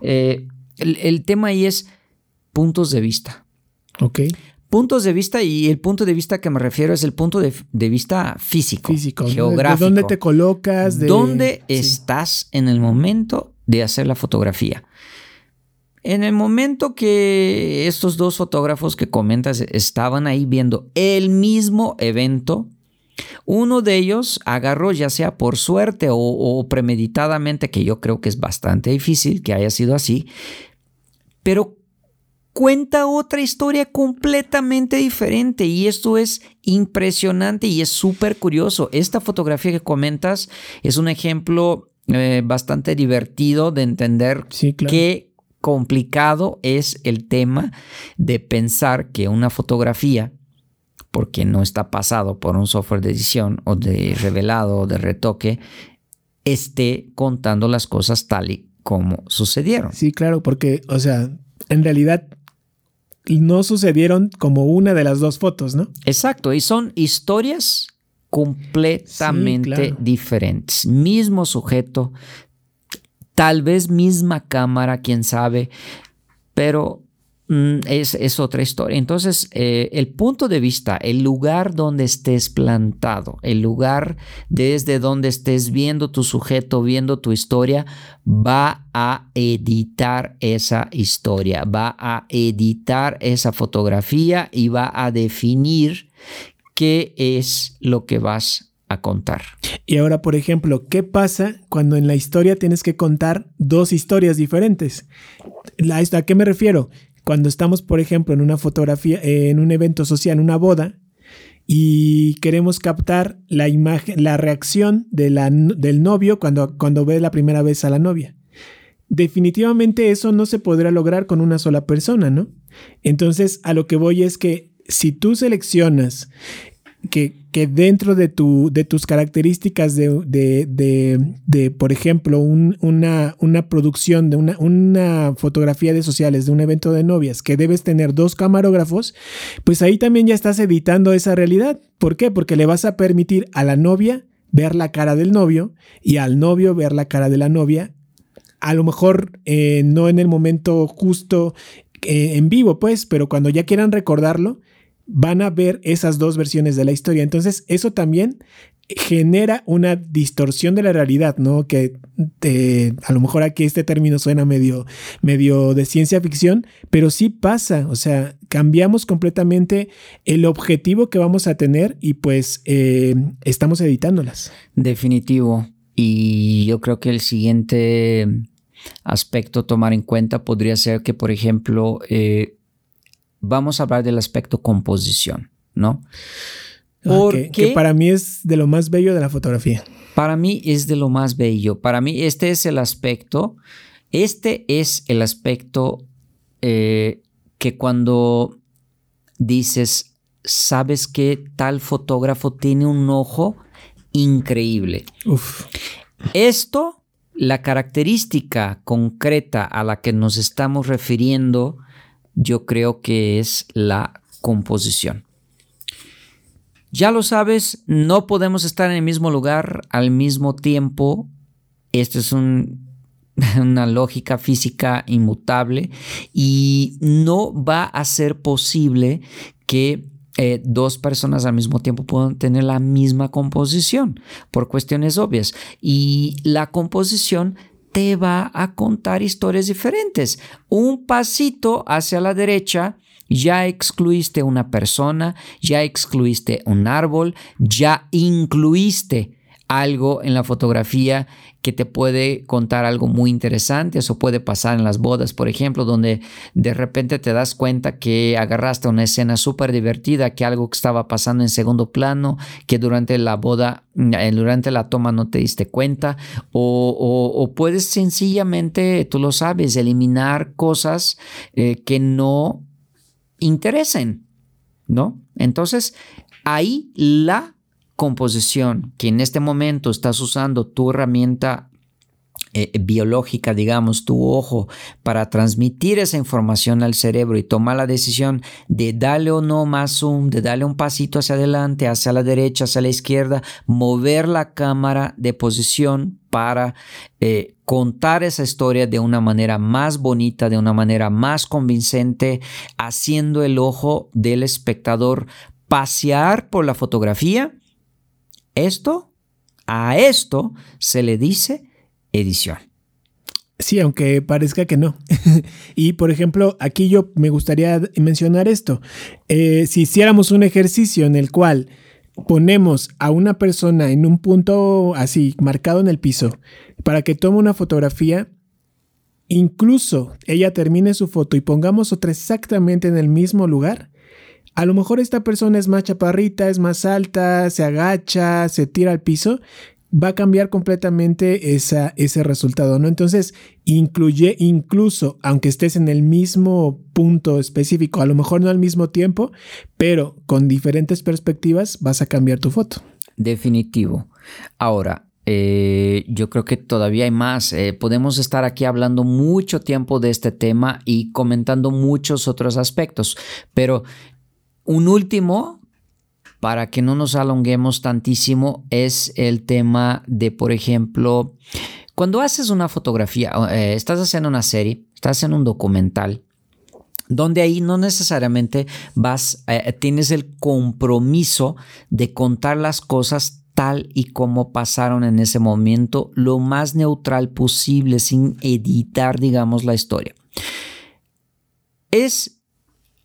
Eh, el, el tema ahí es puntos de vista. Ok puntos de vista y el punto de vista que me refiero es el punto de, vista físico, físico, geográfico. ¿De dónde te colocas? De... ¿Dónde estás en el momento de hacer la fotografía? En el momento que estos dos fotógrafos que comentas estaban ahí viendo el mismo evento, uno de ellos agarró, ya sea por suerte o, o premeditadamente, que yo creo que es bastante difícil que haya sido así, pero cuenta otra historia completamente diferente y esto es impresionante y es súper curioso. Esta fotografía que comentas es un ejemplo eh, bastante divertido de entender qué complicado es el tema de pensar que una fotografía porque no está pasado por un software de edición o de revelado o de retoque, esté contando las cosas tal y como sucedieron. Sí, claro, porque, o sea, en realidad no sucedieron como una de las dos fotos, ¿no? Exacto, y son historias completamente diferentes. Mismo sujeto, tal vez misma cámara, quién sabe, pero Mm, es, otra historia. Entonces, eh, el punto de vista, el lugar donde estés plantado, el lugar desde donde estés viendo tu sujeto, viendo tu historia, va a editar esa historia, va a editar esa fotografía y va a definir qué es lo que vas a contar. Y ahora, por ejemplo, ¿qué pasa cuando en la historia tienes que contar dos historias diferentes? ¿A qué me refiero? Cuando estamos, por ejemplo, en una fotografía, en un evento social, una boda, y queremos captar la imagen, la reacción del novio cuando, cuando ve la primera vez a la novia. Definitivamente eso no se podrá lograr con una sola persona, ¿no? Entonces, a lo que voy es que si tú seleccionas que, dentro de, tu, de tus características de, por ejemplo, una, una, producción de una, una, fotografía de sociales, de un evento de novias, que debes tener dos camarógrafos, pues ahí también ya estás editando esa realidad. ¿Por qué? Porque le vas a permitir a la novia ver la cara del novio y al novio ver la cara de la novia. A lo mejor eh, no en el momento justo eh, en vivo, pues, pero cuando ya quieran recordarlo, van a ver esas dos versiones de la historia. Entonces, eso también genera una distorsión de la realidad, ¿no? Que eh, a lo mejor aquí este término suena medio, medio de ciencia ficción, pero sí pasa, o sea, cambiamos completamente el objetivo que vamos a tener y pues eh, estamos editándolas. Definitivo. Y yo creo que el siguiente aspecto a tomar en cuenta podría ser que, por ejemplo, eh, vamos a hablar del aspecto composición, ¿no? Porque que para mí es de lo más bello de la fotografía. Para mí es de lo más bello. Para mí este es el aspecto, este es el aspecto eh, que cuando dices, sabes que tal fotógrafo tiene un ojo increíble. Uf. Esto, la característica concreta a la que nos estamos refiriendo, yo creo que es la composición. Ya lo sabes, no podemos estar en el mismo lugar al mismo tiempo. Esto es una lógica física inmutable y no va a ser posible que eh, dos personas al mismo tiempo puedan tener la misma composición por cuestiones obvias. Y la composición te va a contar historias diferentes. Un pasito hacia la derecha, ya excluiste una persona, ya excluiste un árbol, ya incluiste algo en la fotografía que te puede contar algo muy interesante. Eso puede pasar en las bodas, por ejemplo, donde de repente te das cuenta que agarraste una escena súper divertida, que algo que estaba pasando en segundo plano, que durante la boda, eh, durante la toma no te diste cuenta, o, puedes sencillamente, tú lo sabes, eliminar cosas eh, que no interesen, ¿no? Entonces, ahí la composición que en este momento estás usando tu herramienta eh, biológica, digamos, tu ojo, para transmitir esa información al cerebro y tomar la decisión de darle o no más zoom, de darle un pasito hacia adelante, hacia la derecha, hacia la izquierda, mover la cámara de posición para eh, contar esa historia de una manera más bonita, de una manera más convincente, haciendo el ojo del espectador pasear por la fotografía esto, a esto se le dice edición. Sí, aunque parezca que no. y por ejemplo, aquí yo me gustaría mencionar esto. Eh, si hiciéramos un ejercicio en el cual ponemos a una persona en un punto así, marcado en el piso, para que tome una fotografía, incluso ella termine su foto y pongamos otra exactamente en el mismo lugar, a lo mejor esta persona es más chaparrita, es más alta, se agacha, se tira al piso, va a cambiar completamente esa, ese resultado, ¿no? Entonces, incluye incluso, aunque estés en el mismo punto específico, a lo mejor no al mismo tiempo, pero con diferentes perspectivas vas a cambiar tu foto. Definitivo. Ahora, eh, yo creo que todavía hay más. Eh, podemos estar aquí hablando mucho tiempo de este tema y comentando muchos otros aspectos, pero un último, para que no nos alonguemos tantísimo, es el tema de, por ejemplo, cuando haces una fotografía, eh, estás haciendo una serie, estás haciendo un documental, donde ahí no necesariamente vas, eh, tienes el compromiso de contar las cosas tal y como pasaron en ese momento, lo más neutral posible, sin editar, digamos, la historia. Es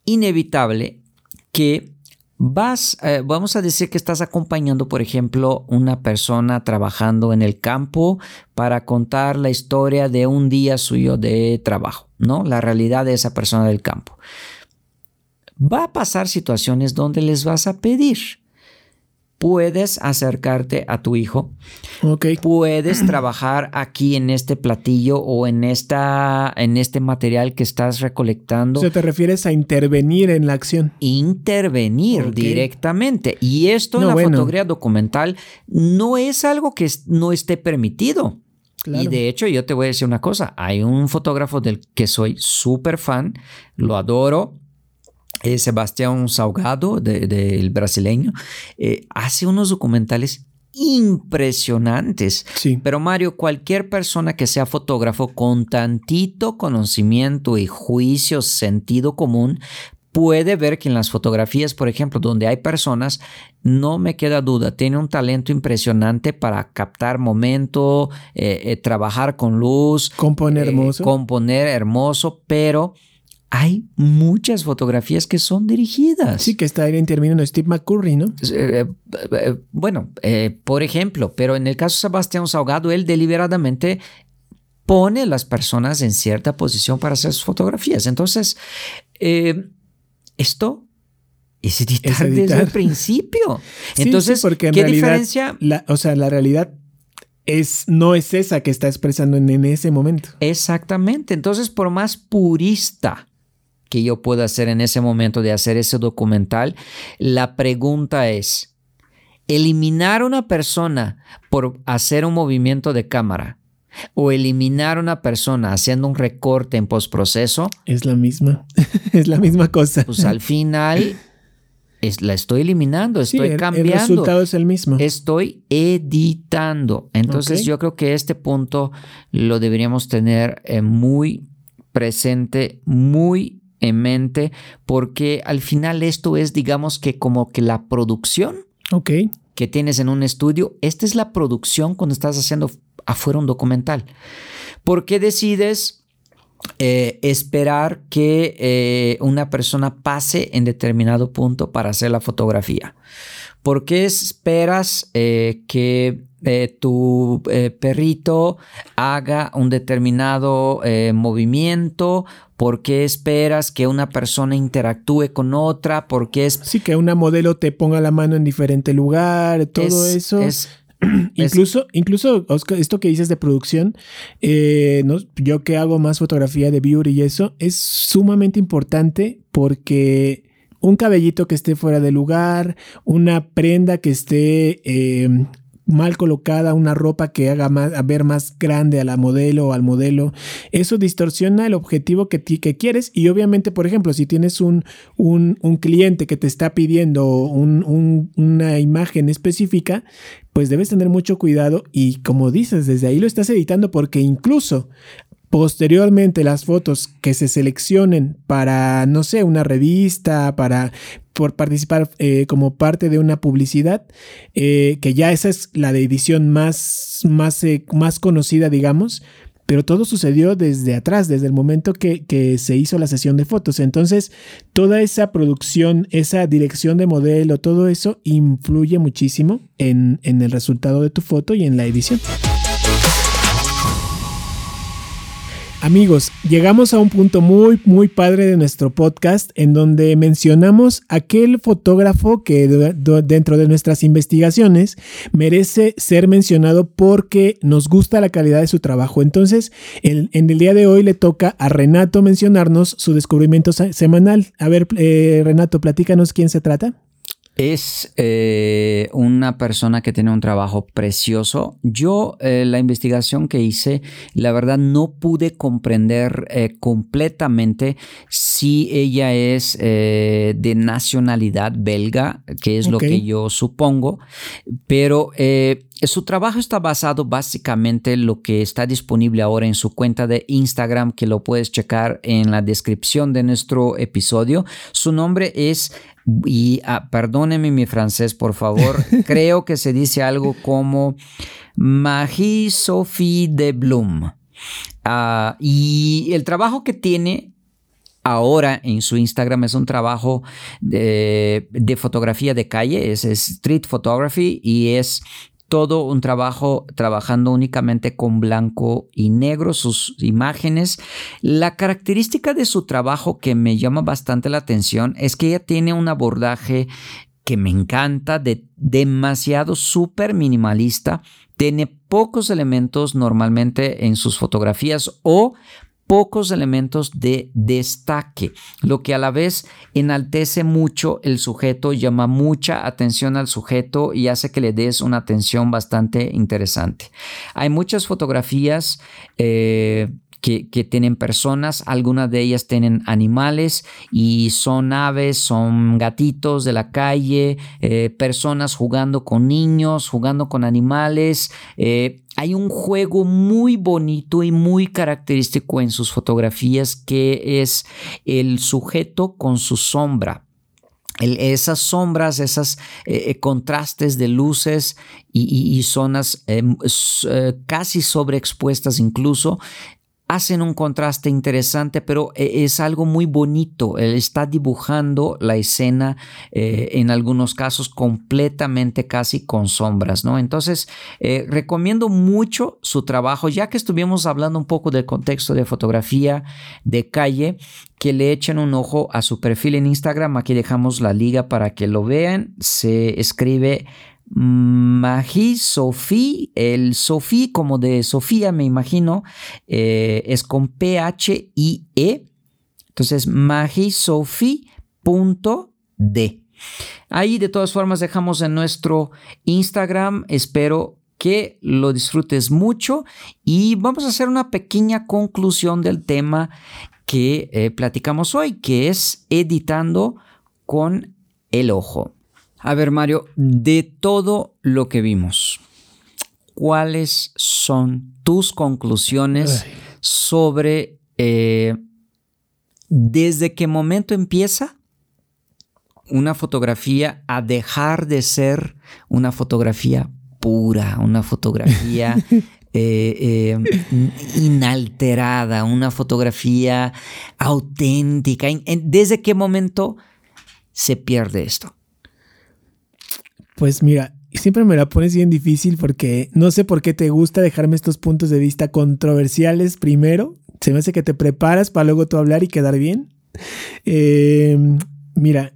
inevitable que vas, eh, vamos a decir que estás acompañando, por ejemplo, una persona trabajando en el campo para contar la historia de un día suyo de trabajo, ¿no? La realidad de esa persona del campo. Va a pasar situaciones donde les vas a pedir puedes acercarte a tu hijo. Puedes trabajar aquí en este platillo o en, esta, en este material que estás recolectando. O te refieres a intervenir en la acción. Intervenir directamente. Y esto en la fotografía documental no es algo que no esté permitido. Y de hecho, yo te voy a decir una cosa. Hay un fotógrafo del que soy súper fan, lo adoro, eh, Sebastián Salgado, del brasileño, eh, hace unos documentales impresionantes. Sí. Pero Mario, cualquier persona que sea fotógrafo con tantito conocimiento y juicio, sentido común, puede ver que en las fotografías, por ejemplo, donde hay personas, no me queda duda, tiene un talento impresionante para captar momento, eh, trabajar con luz. Componer hermoso. Componer hermoso, pero hay muchas fotografías que son dirigidas. Sí, que está en términos Steve McCurry, ¿no? Eh, eh, bueno, eh, por ejemplo, pero en el caso de Sebastián Salgado, él deliberadamente pone a las personas en cierta posición para hacer sus fotografías. Entonces, esto es editar, desde el principio. Entonces, porque ¿qué diferencia? o sea, la realidad es, no es esa que está expresando en ese momento. Exactamente. Entonces, por más purista que yo pueda hacer en ese momento de hacer ese documental, la pregunta es, eliminar una persona por hacer un movimiento de cámara o eliminar una persona haciendo un recorte en postproceso. Es la misma, es la misma cosa. Pues al final la estoy eliminando, estoy cambiando. El resultado es el mismo. Estoy editando. Entonces yo creo que este punto lo deberíamos tener eh, muy presente, muy en mente, porque al final esto es, digamos que como que la producción que tienes en un estudio, esta es la producción cuando estás haciendo afuera un documental. ¿Por qué decides eh, esperar que eh, una persona pase en determinado punto para hacer la fotografía? ¿Por qué esperas eh, que tu perrito haga un determinado movimiento? ¿Por qué esperas que una persona interactúe con otra? ¿Por qué es... Sí, que una modelo te ponga la mano en diferente lugar, todo eso. Es incluso, incluso esto que dices de producción, eh, yo que hago más fotografía de beauty y eso, es sumamente importante porque un cabellito que esté fuera de lugar, una prenda que esté eh, mal colocada, una ropa que haga más, a ver más grande a la modelo o al modelo, eso distorsiona el objetivo que, quieres. Y obviamente, por ejemplo, si tienes un, un, cliente que te está pidiendo una imagen específica, pues debes tener mucho cuidado y como dices, desde ahí lo estás editando porque incluso Posteriormente, las fotos que se seleccionen para, no sé, una revista, para por participar eh, como parte de una publicidad, eh, que ya esa es la de edición más, más, eh, más conocida, digamos, pero todo sucedió desde atrás, desde el momento que, que, se hizo la sesión de fotos. Entonces, toda esa producción, esa dirección de modelo, todo eso influye muchísimo en, en el resultado de tu foto y en la edición. Amigos, llegamos a un punto muy, muy padre de nuestro podcast en donde mencionamos aquel fotógrafo que dentro de nuestras investigaciones merece ser mencionado porque nos gusta la calidad de su trabajo. Entonces, en, el día de hoy le toca a Renato mencionarnos su descubrimiento semanal. A ver, eh, Renato, platícanos quién se trata. Es eh, una persona que tiene un trabajo precioso. Yo eh, la investigación que hice, la verdad no pude comprender eh, completamente si ella es de nacionalidad belga, que es lo que yo supongo, pero su trabajo está basado básicamente en lo que está disponible ahora en su cuenta de Instagram, que lo puedes checar en la descripción de nuestro episodio. Su nombre es y ah, perdóneme mi francés, por favor. Creo que se dice algo como Magie Sophie de Bloom. Ah, y el trabajo que tiene ahora en su Instagram es un trabajo de, de fotografía de calle, es street photography y es todo un trabajo trabajando únicamente con blanco y negro, sus imágenes. La característica de su trabajo que me llama bastante la atención es que ella tiene un abordaje que me encanta, de demasiado súper minimalista, tiene pocos elementos normalmente en sus fotografías o pocos elementos de destaque, lo que a la vez enaltece mucho el sujeto, llama mucha atención al sujeto y hace que le des una atención bastante interesante. Hay muchas fotografías eh, que, tienen personas, algunas de ellas tienen animales y son aves, son gatitos de la calle, eh, personas jugando con niños, jugando con animales. Eh, hay un juego muy bonito y muy característico en sus fotografías que es el sujeto con su sombra. esas sombras, esos eh, contrastes de luces y, zonas casi sobreexpuestas incluso, hacen un contraste interesante, pero eh, es algo muy bonito. Él está dibujando la escena eh, en algunos casos completamente casi con sombras, ¿no? Entonces, eh, recomiendo mucho su trabajo, ya que estuvimos hablando un poco del contexto de fotografía de calle, que le echen un ojo a su perfil en Instagram. Aquí dejamos la liga para que lo vean. Se escribe Magie Sophie, el Sophie como de Sofía me imagino, eh, es con P-H-I-E. Entonces, magiesophie.d. Ahí de todas formas dejamos en nuestro Instagram. Espero que lo disfrutes mucho y vamos a hacer una pequeña conclusión del tema que eh, platicamos hoy, que es editando con el ojo. A ver, Mario, de todo lo que vimos, ¿cuáles son tus conclusiones sobre eh, desde qué momento empieza una fotografía a dejar de ser una fotografía pura, una fotografía eh, eh, inalterada, una fotografía auténtica. ¿Desde qué momento se pierde esto? Pues mira, siempre me la pones bien difícil porque no sé por qué te gusta dejarme estos puntos de vista controversiales primero. Se me hace que te preparas para luego tú hablar y quedar bien. Eh, mira,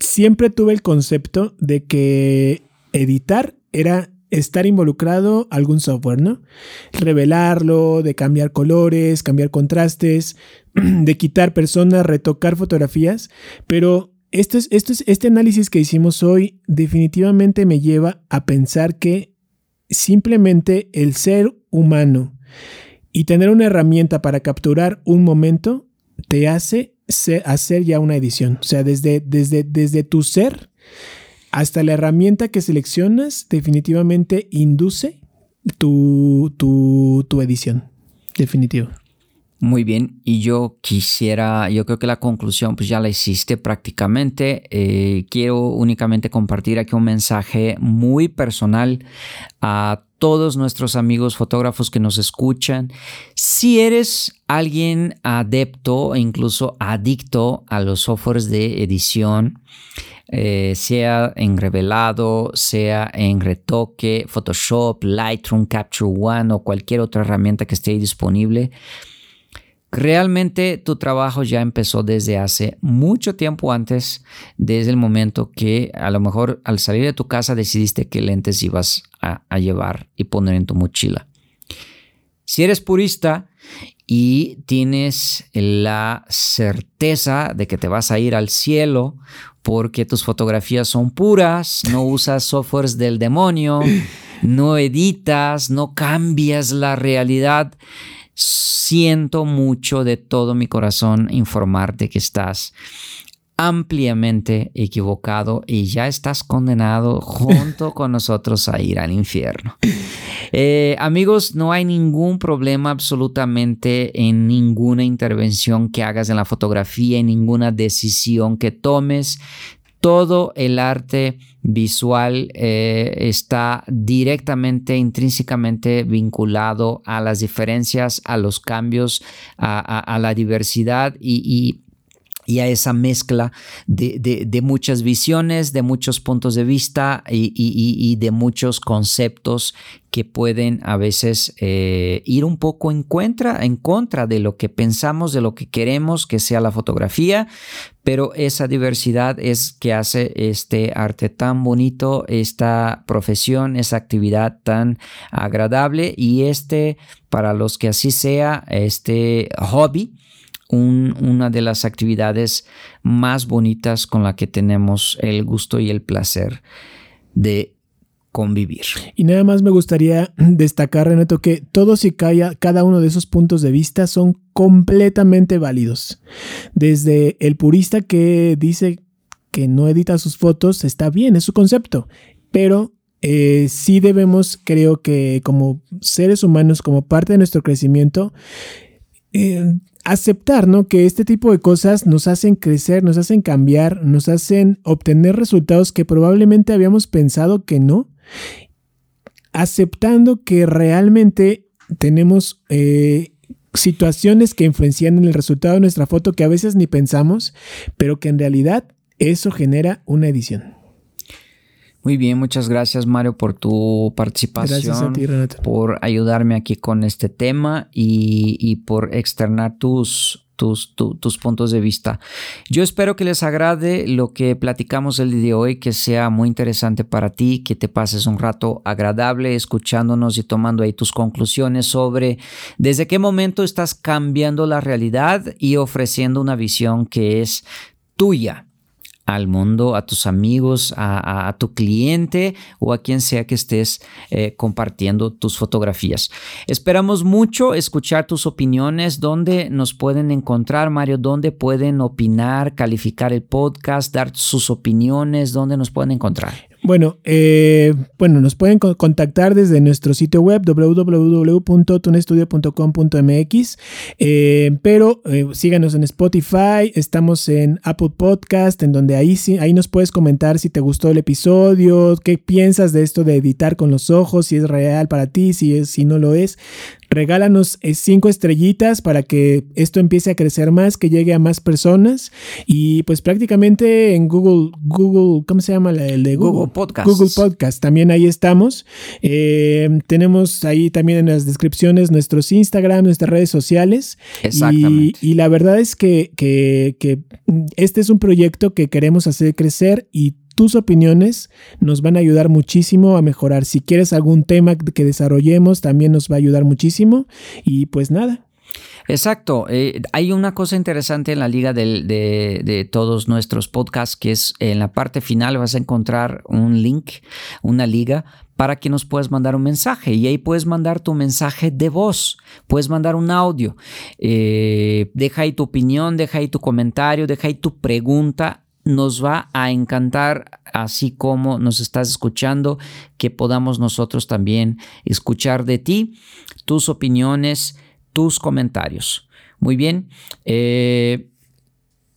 siempre tuve el concepto de que editar era estar involucrado algún software, ¿no? Revelarlo, de cambiar colores, cambiar contrastes, de quitar personas, retocar fotografías, pero esto es, esto es, este análisis que hicimos hoy definitivamente me lleva a pensar que simplemente el ser humano y tener una herramienta para capturar un momento te hace hacer ya una edición. O sea, desde, desde, desde tu ser hasta la herramienta que seleccionas, definitivamente induce tu, tu, tu edición. Definitivo. Muy bien, y yo quisiera, yo creo que la conclusión pues ya la hiciste prácticamente. Eh, quiero únicamente compartir aquí un mensaje muy personal a todos nuestros amigos fotógrafos que nos escuchan. Si eres alguien adepto e incluso adicto a los softwares de edición, eh, sea en revelado, sea en retoque, Photoshop, Lightroom, Capture One o cualquier otra herramienta que esté disponible, Realmente tu trabajo ya empezó desde hace mucho tiempo antes, desde el momento que a lo mejor al salir de tu casa decidiste qué lentes ibas a, a llevar y poner en tu mochila. Si eres purista y tienes la certeza de que te vas a ir al cielo porque tus fotografías son puras, no usas softwares del demonio, no editas, no cambias la realidad, siento mucho de todo mi corazón informarte que estás ampliamente equivocado y ya estás condenado junto con nosotros a ir al infierno. Eh, amigos, no hay ningún problema absolutamente en ninguna intervención que hagas en la fotografía, en ninguna decisión que tomes todo el arte visual eh, está directamente, intrínsecamente vinculado a las diferencias, a los cambios, a, la diversidad y y a esa mezcla de, muchas visiones, de muchos puntos de vista y, de muchos conceptos que pueden a veces eh, ir un poco en contra, en contra de lo que pensamos, de lo que queremos que sea la fotografía, pero esa diversidad es que hace este arte tan bonito, esta profesión, esa actividad tan agradable y este, para los que así sea, este hobby, una de las actividades más bonitas con la que tenemos el gusto y el placer de convivir. Y nada más me gustaría destacar, Renato, que todos y cada uno de esos puntos de vista son completamente válidos. Desde el purista que dice que no edita sus fotos, está bien, es su concepto, pero eh, sí debemos, creo que como seres humanos, como parte de nuestro crecimiento, eh, aceptar, ¿no? Que este tipo de cosas nos hacen crecer, nos hacen cambiar, nos hacen obtener resultados que probablemente habíamos pensado que no. Aceptando que realmente tenemos eh, situaciones que influencian en el resultado de nuestra foto que a veces ni pensamos, pero que en realidad eso genera una edición. Muy bien, muchas gracias Mario por tu participación, gracias a ti, por ayudarme aquí con este tema y, por externar tus, tus, tus, puntos de vista. Yo espero que les agrade lo que platicamos el día de hoy, que sea muy interesante para ti, que te pases un rato agradable escuchándonos y tomando ahí tus conclusiones sobre desde qué momento estás cambiando la realidad y ofreciendo una visión que es tuya al mundo, a tus amigos, a, tu cliente o a quien sea que estés eh, compartiendo tus fotografías. Esperamos mucho escuchar tus opiniones, dónde nos pueden encontrar, Mario, dónde pueden opinar, calificar el podcast, dar sus opiniones, dónde nos pueden encontrar. Bueno, eh, bueno, nos pueden contactar desde nuestro sitio web www.tunestudio.com.mx, eh, pero eh, síganos en Spotify, estamos en Apple Podcast, en donde ahí, ahí nos puedes comentar si te gustó el episodio, qué piensas de esto de editar con los ojos, si es real para ti, si, es, si no lo es regálanos eh, cinco estrellitas para que esto empiece a crecer más, que llegue a más personas. Y pues prácticamente en Google, Google, ¿cómo se llama el de Google? Google Podcast. Google Podcast, también ahí estamos. Eh, tenemos ahí también en las descripciones nuestros Instagram, nuestras redes sociales. Exactamente. Y, la verdad es que, que, que este es un proyecto que queremos hacer crecer y tus opiniones nos van a ayudar muchísimo a mejorar. Si quieres algún tema que desarrollemos, también nos va a ayudar muchísimo. Y pues nada, Exacto. Eh, hay una cosa interesante en la liga de, todos nuestros podcasts, que es en la parte final vas a encontrar un link, una liga, para que nos puedas mandar un mensaje. Y ahí puedes mandar tu mensaje de voz, puedes mandar un audio. Eh, deja ahí tu opinión, deja ahí tu comentario, deja ahí tu pregunta nos va a encantar, así como nos estás escuchando, que podamos nosotros también escuchar de ti tus opiniones, tus comentarios. Muy bien. Eh,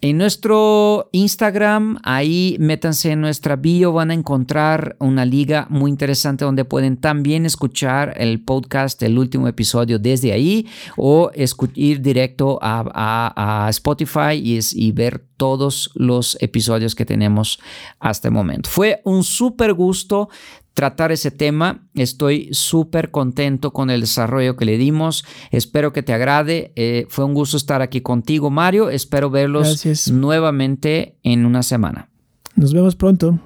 en nuestro Instagram, ahí métanse en nuestra bio, van a encontrar una liga muy interesante donde pueden también escuchar el podcast, el último episodio desde ahí o ir directo a, Spotify y, y, ver todos los episodios que tenemos hasta el momento. Fue un súper gusto tratar ese tema. Estoy súper contento con el desarrollo que le dimos. Espero que te agrade. Eh, fue un gusto estar aquí contigo, Mario. Espero verlos nuevamente en una semana. Nos vemos pronto.